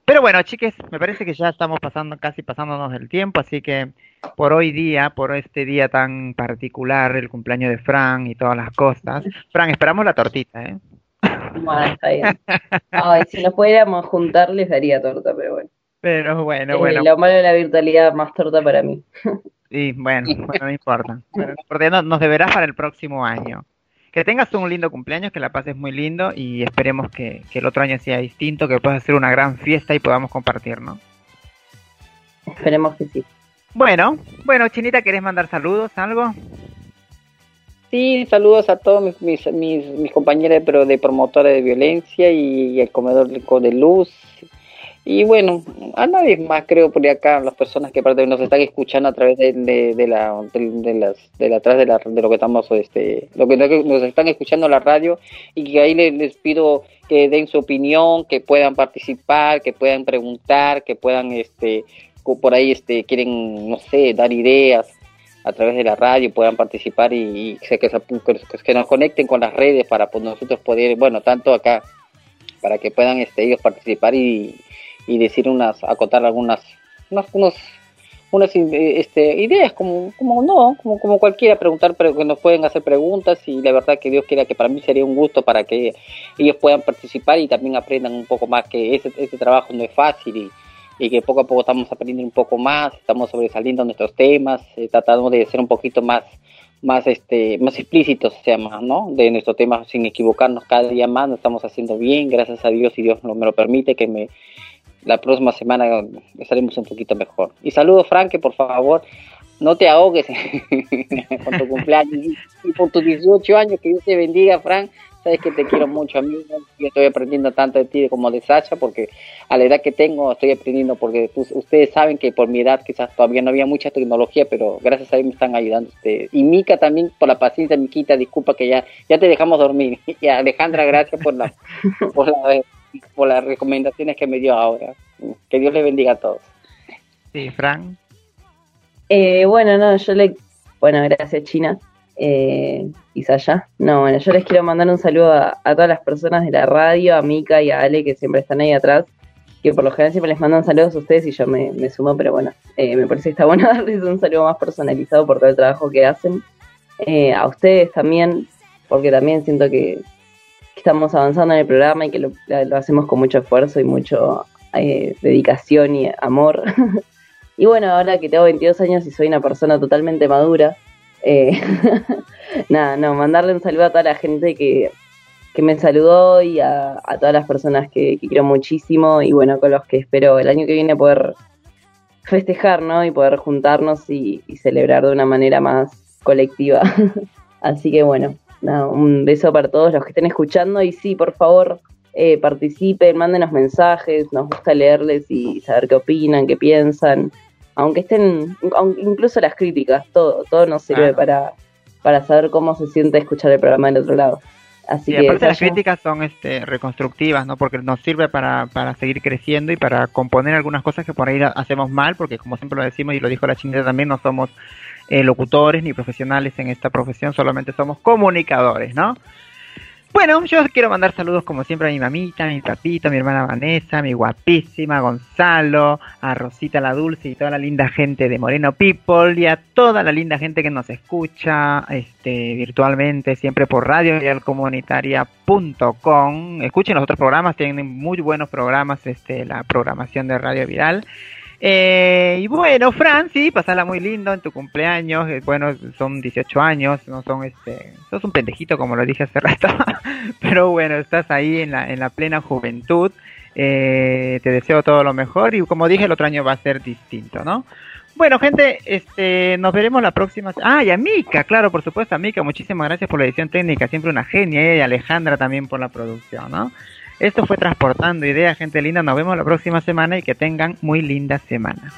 Pero bueno, chiques, me parece que ya estamos pasando, casi pasándonos el tiempo, así que por hoy día, por este día tan particular, el cumpleaños de Fran y todas las cosas, Fran, esperamos la tortita, ¿eh? Bueno, está bien. Ay, si nos pudiéramos juntar les daría torta, pero bueno. Pero bueno, bueno. Lo malo de la virtualidad, más torta para mí. Sí, bueno, bueno no importa. Bueno, nos deberás para el próximo año que tengas un lindo cumpleaños, que la pases muy lindo y esperemos que, el otro año sea distinto, que puedas hacer una gran fiesta y podamos compartir, ¿no? Esperemos que sí. Bueno, bueno, Chinita, ¿querés mandar saludos, algo? Sí, saludos a todos mis, mis, mis, compañeros de, de promotores de violencia y, el comedor de luz y bueno, a nadie más creo por acá, las personas que nos están escuchando a través de, de, la de, las de atrás de, la, de lo que estamos este lo que nos están escuchando la radio y que ahí les, pido que den su opinión, que puedan participar, que puedan preguntar, que puedan este por ahí este quieren no sé, dar ideas a través de la radio, puedan participar y, que, que, que nos conecten con las redes para pues, nosotros poder, bueno, tanto acá para que puedan este ellos participar y y decir unas, acotar algunas, unas, unos, unas eh, este, ideas, como, como no, como, como cualquiera, preguntar, pero que nos pueden hacer preguntas y la verdad que Dios quiera que para mí sería un gusto para que ellos puedan participar y también aprendan un poco más que ese, ese trabajo no es fácil y, y que poco a poco estamos aprendiendo un poco más, estamos sobresaliendo nuestros temas, eh, tratando de ser un poquito más más este más explícitos se llama no de nuestro tema sin equivocarnos cada día más lo estamos haciendo bien gracias a Dios y Dios me lo permite que me la próxima semana estaremos un poquito mejor. Y saludo, Frank, que por favor no te ahogues con tu cumpleaños y por tus 18 años, que Dios te bendiga, Frank. Sabes que te quiero mucho, amigo. Yo estoy aprendiendo tanto de ti como de Sacha, porque a la edad que tengo estoy aprendiendo, porque ustedes saben que por mi edad quizás todavía no había mucha tecnología, pero gracias a Dios me están ayudando ustedes. Y Mica también, por la paciencia, Miquita, disculpa que ya, ya te dejamos dormir. Y Alejandra, gracias por la, por la por las recomendaciones que me dio ahora. Que Dios le bendiga a todos. Sí, Fran. Eh, bueno, no, yo le. Bueno, gracias, China. Eh, y Saya. No, bueno, yo les quiero mandar un saludo a, todas las personas de la radio, a Mika y a Ale, que siempre están ahí atrás. Que por lo general siempre les mandan saludos a ustedes y yo me, sumo, pero bueno, eh, me parece que está bueno darles un saludo más personalizado por todo el trabajo que hacen. Eh, a ustedes también, porque también siento que, estamos avanzando en el programa y que lo, hacemos con mucho esfuerzo y mucho eh, dedicación y amor. y bueno, ahora que tengo 22 años y soy una persona totalmente madura, Eh, nada, no, mandarle un saludo a toda la gente que, que me saludó y a, todas las personas que, que, quiero muchísimo y bueno, con los que espero el año que viene poder festejar, ¿no? Y poder juntarnos y celebrar de una manera más colectiva. Así que bueno, nada, un beso para todos los que estén escuchando y sí, por favor, eh, participen, mándenos mensajes, nos gusta leerles y saber qué opinan, qué piensan, aunque estén, incluso las críticas, todo, todo nos sirve para, para saber cómo se siente escuchar el programa del otro lado. Así y que aparte las críticas son este, reconstructivas, ¿no? Porque nos sirve para, para seguir creciendo y para componer algunas cosas que por ahí hacemos mal, porque como siempre lo decimos y lo dijo la chinita también, no somos eh, locutores ni profesionales en esta profesión, solamente somos comunicadores, ¿no? Bueno, yo quiero mandar saludos como siempre a mi mamita, mi papita, a mi hermana Vanessa, mi guapísima Gonzalo, a Rosita la Dulce y toda la linda gente de Moreno People y a toda la linda gente que nos escucha este, virtualmente, siempre por radioviralcomunitaria.com. Escuchen los otros programas, tienen muy buenos programas, este, la programación de Radio Viral. Eh, y bueno, Fran, sí, pasala muy lindo en tu cumpleaños. Eh, bueno, son 18 años, no son este. Sos un pendejito, como lo dije hace rato. Pero bueno, estás ahí en la, en la plena juventud. Eh, te deseo todo lo mejor y como dije, el otro año va a ser distinto, ¿no? Bueno, gente, este, nos veremos la próxima. Ah, y a Mika, claro, por supuesto, a Mika, muchísimas gracias por la edición técnica, siempre una genia, y Alejandra también por la producción, ¿no? Esto fue Transportando Ideas, gente linda. Nos vemos la próxima semana y que tengan muy linda semana.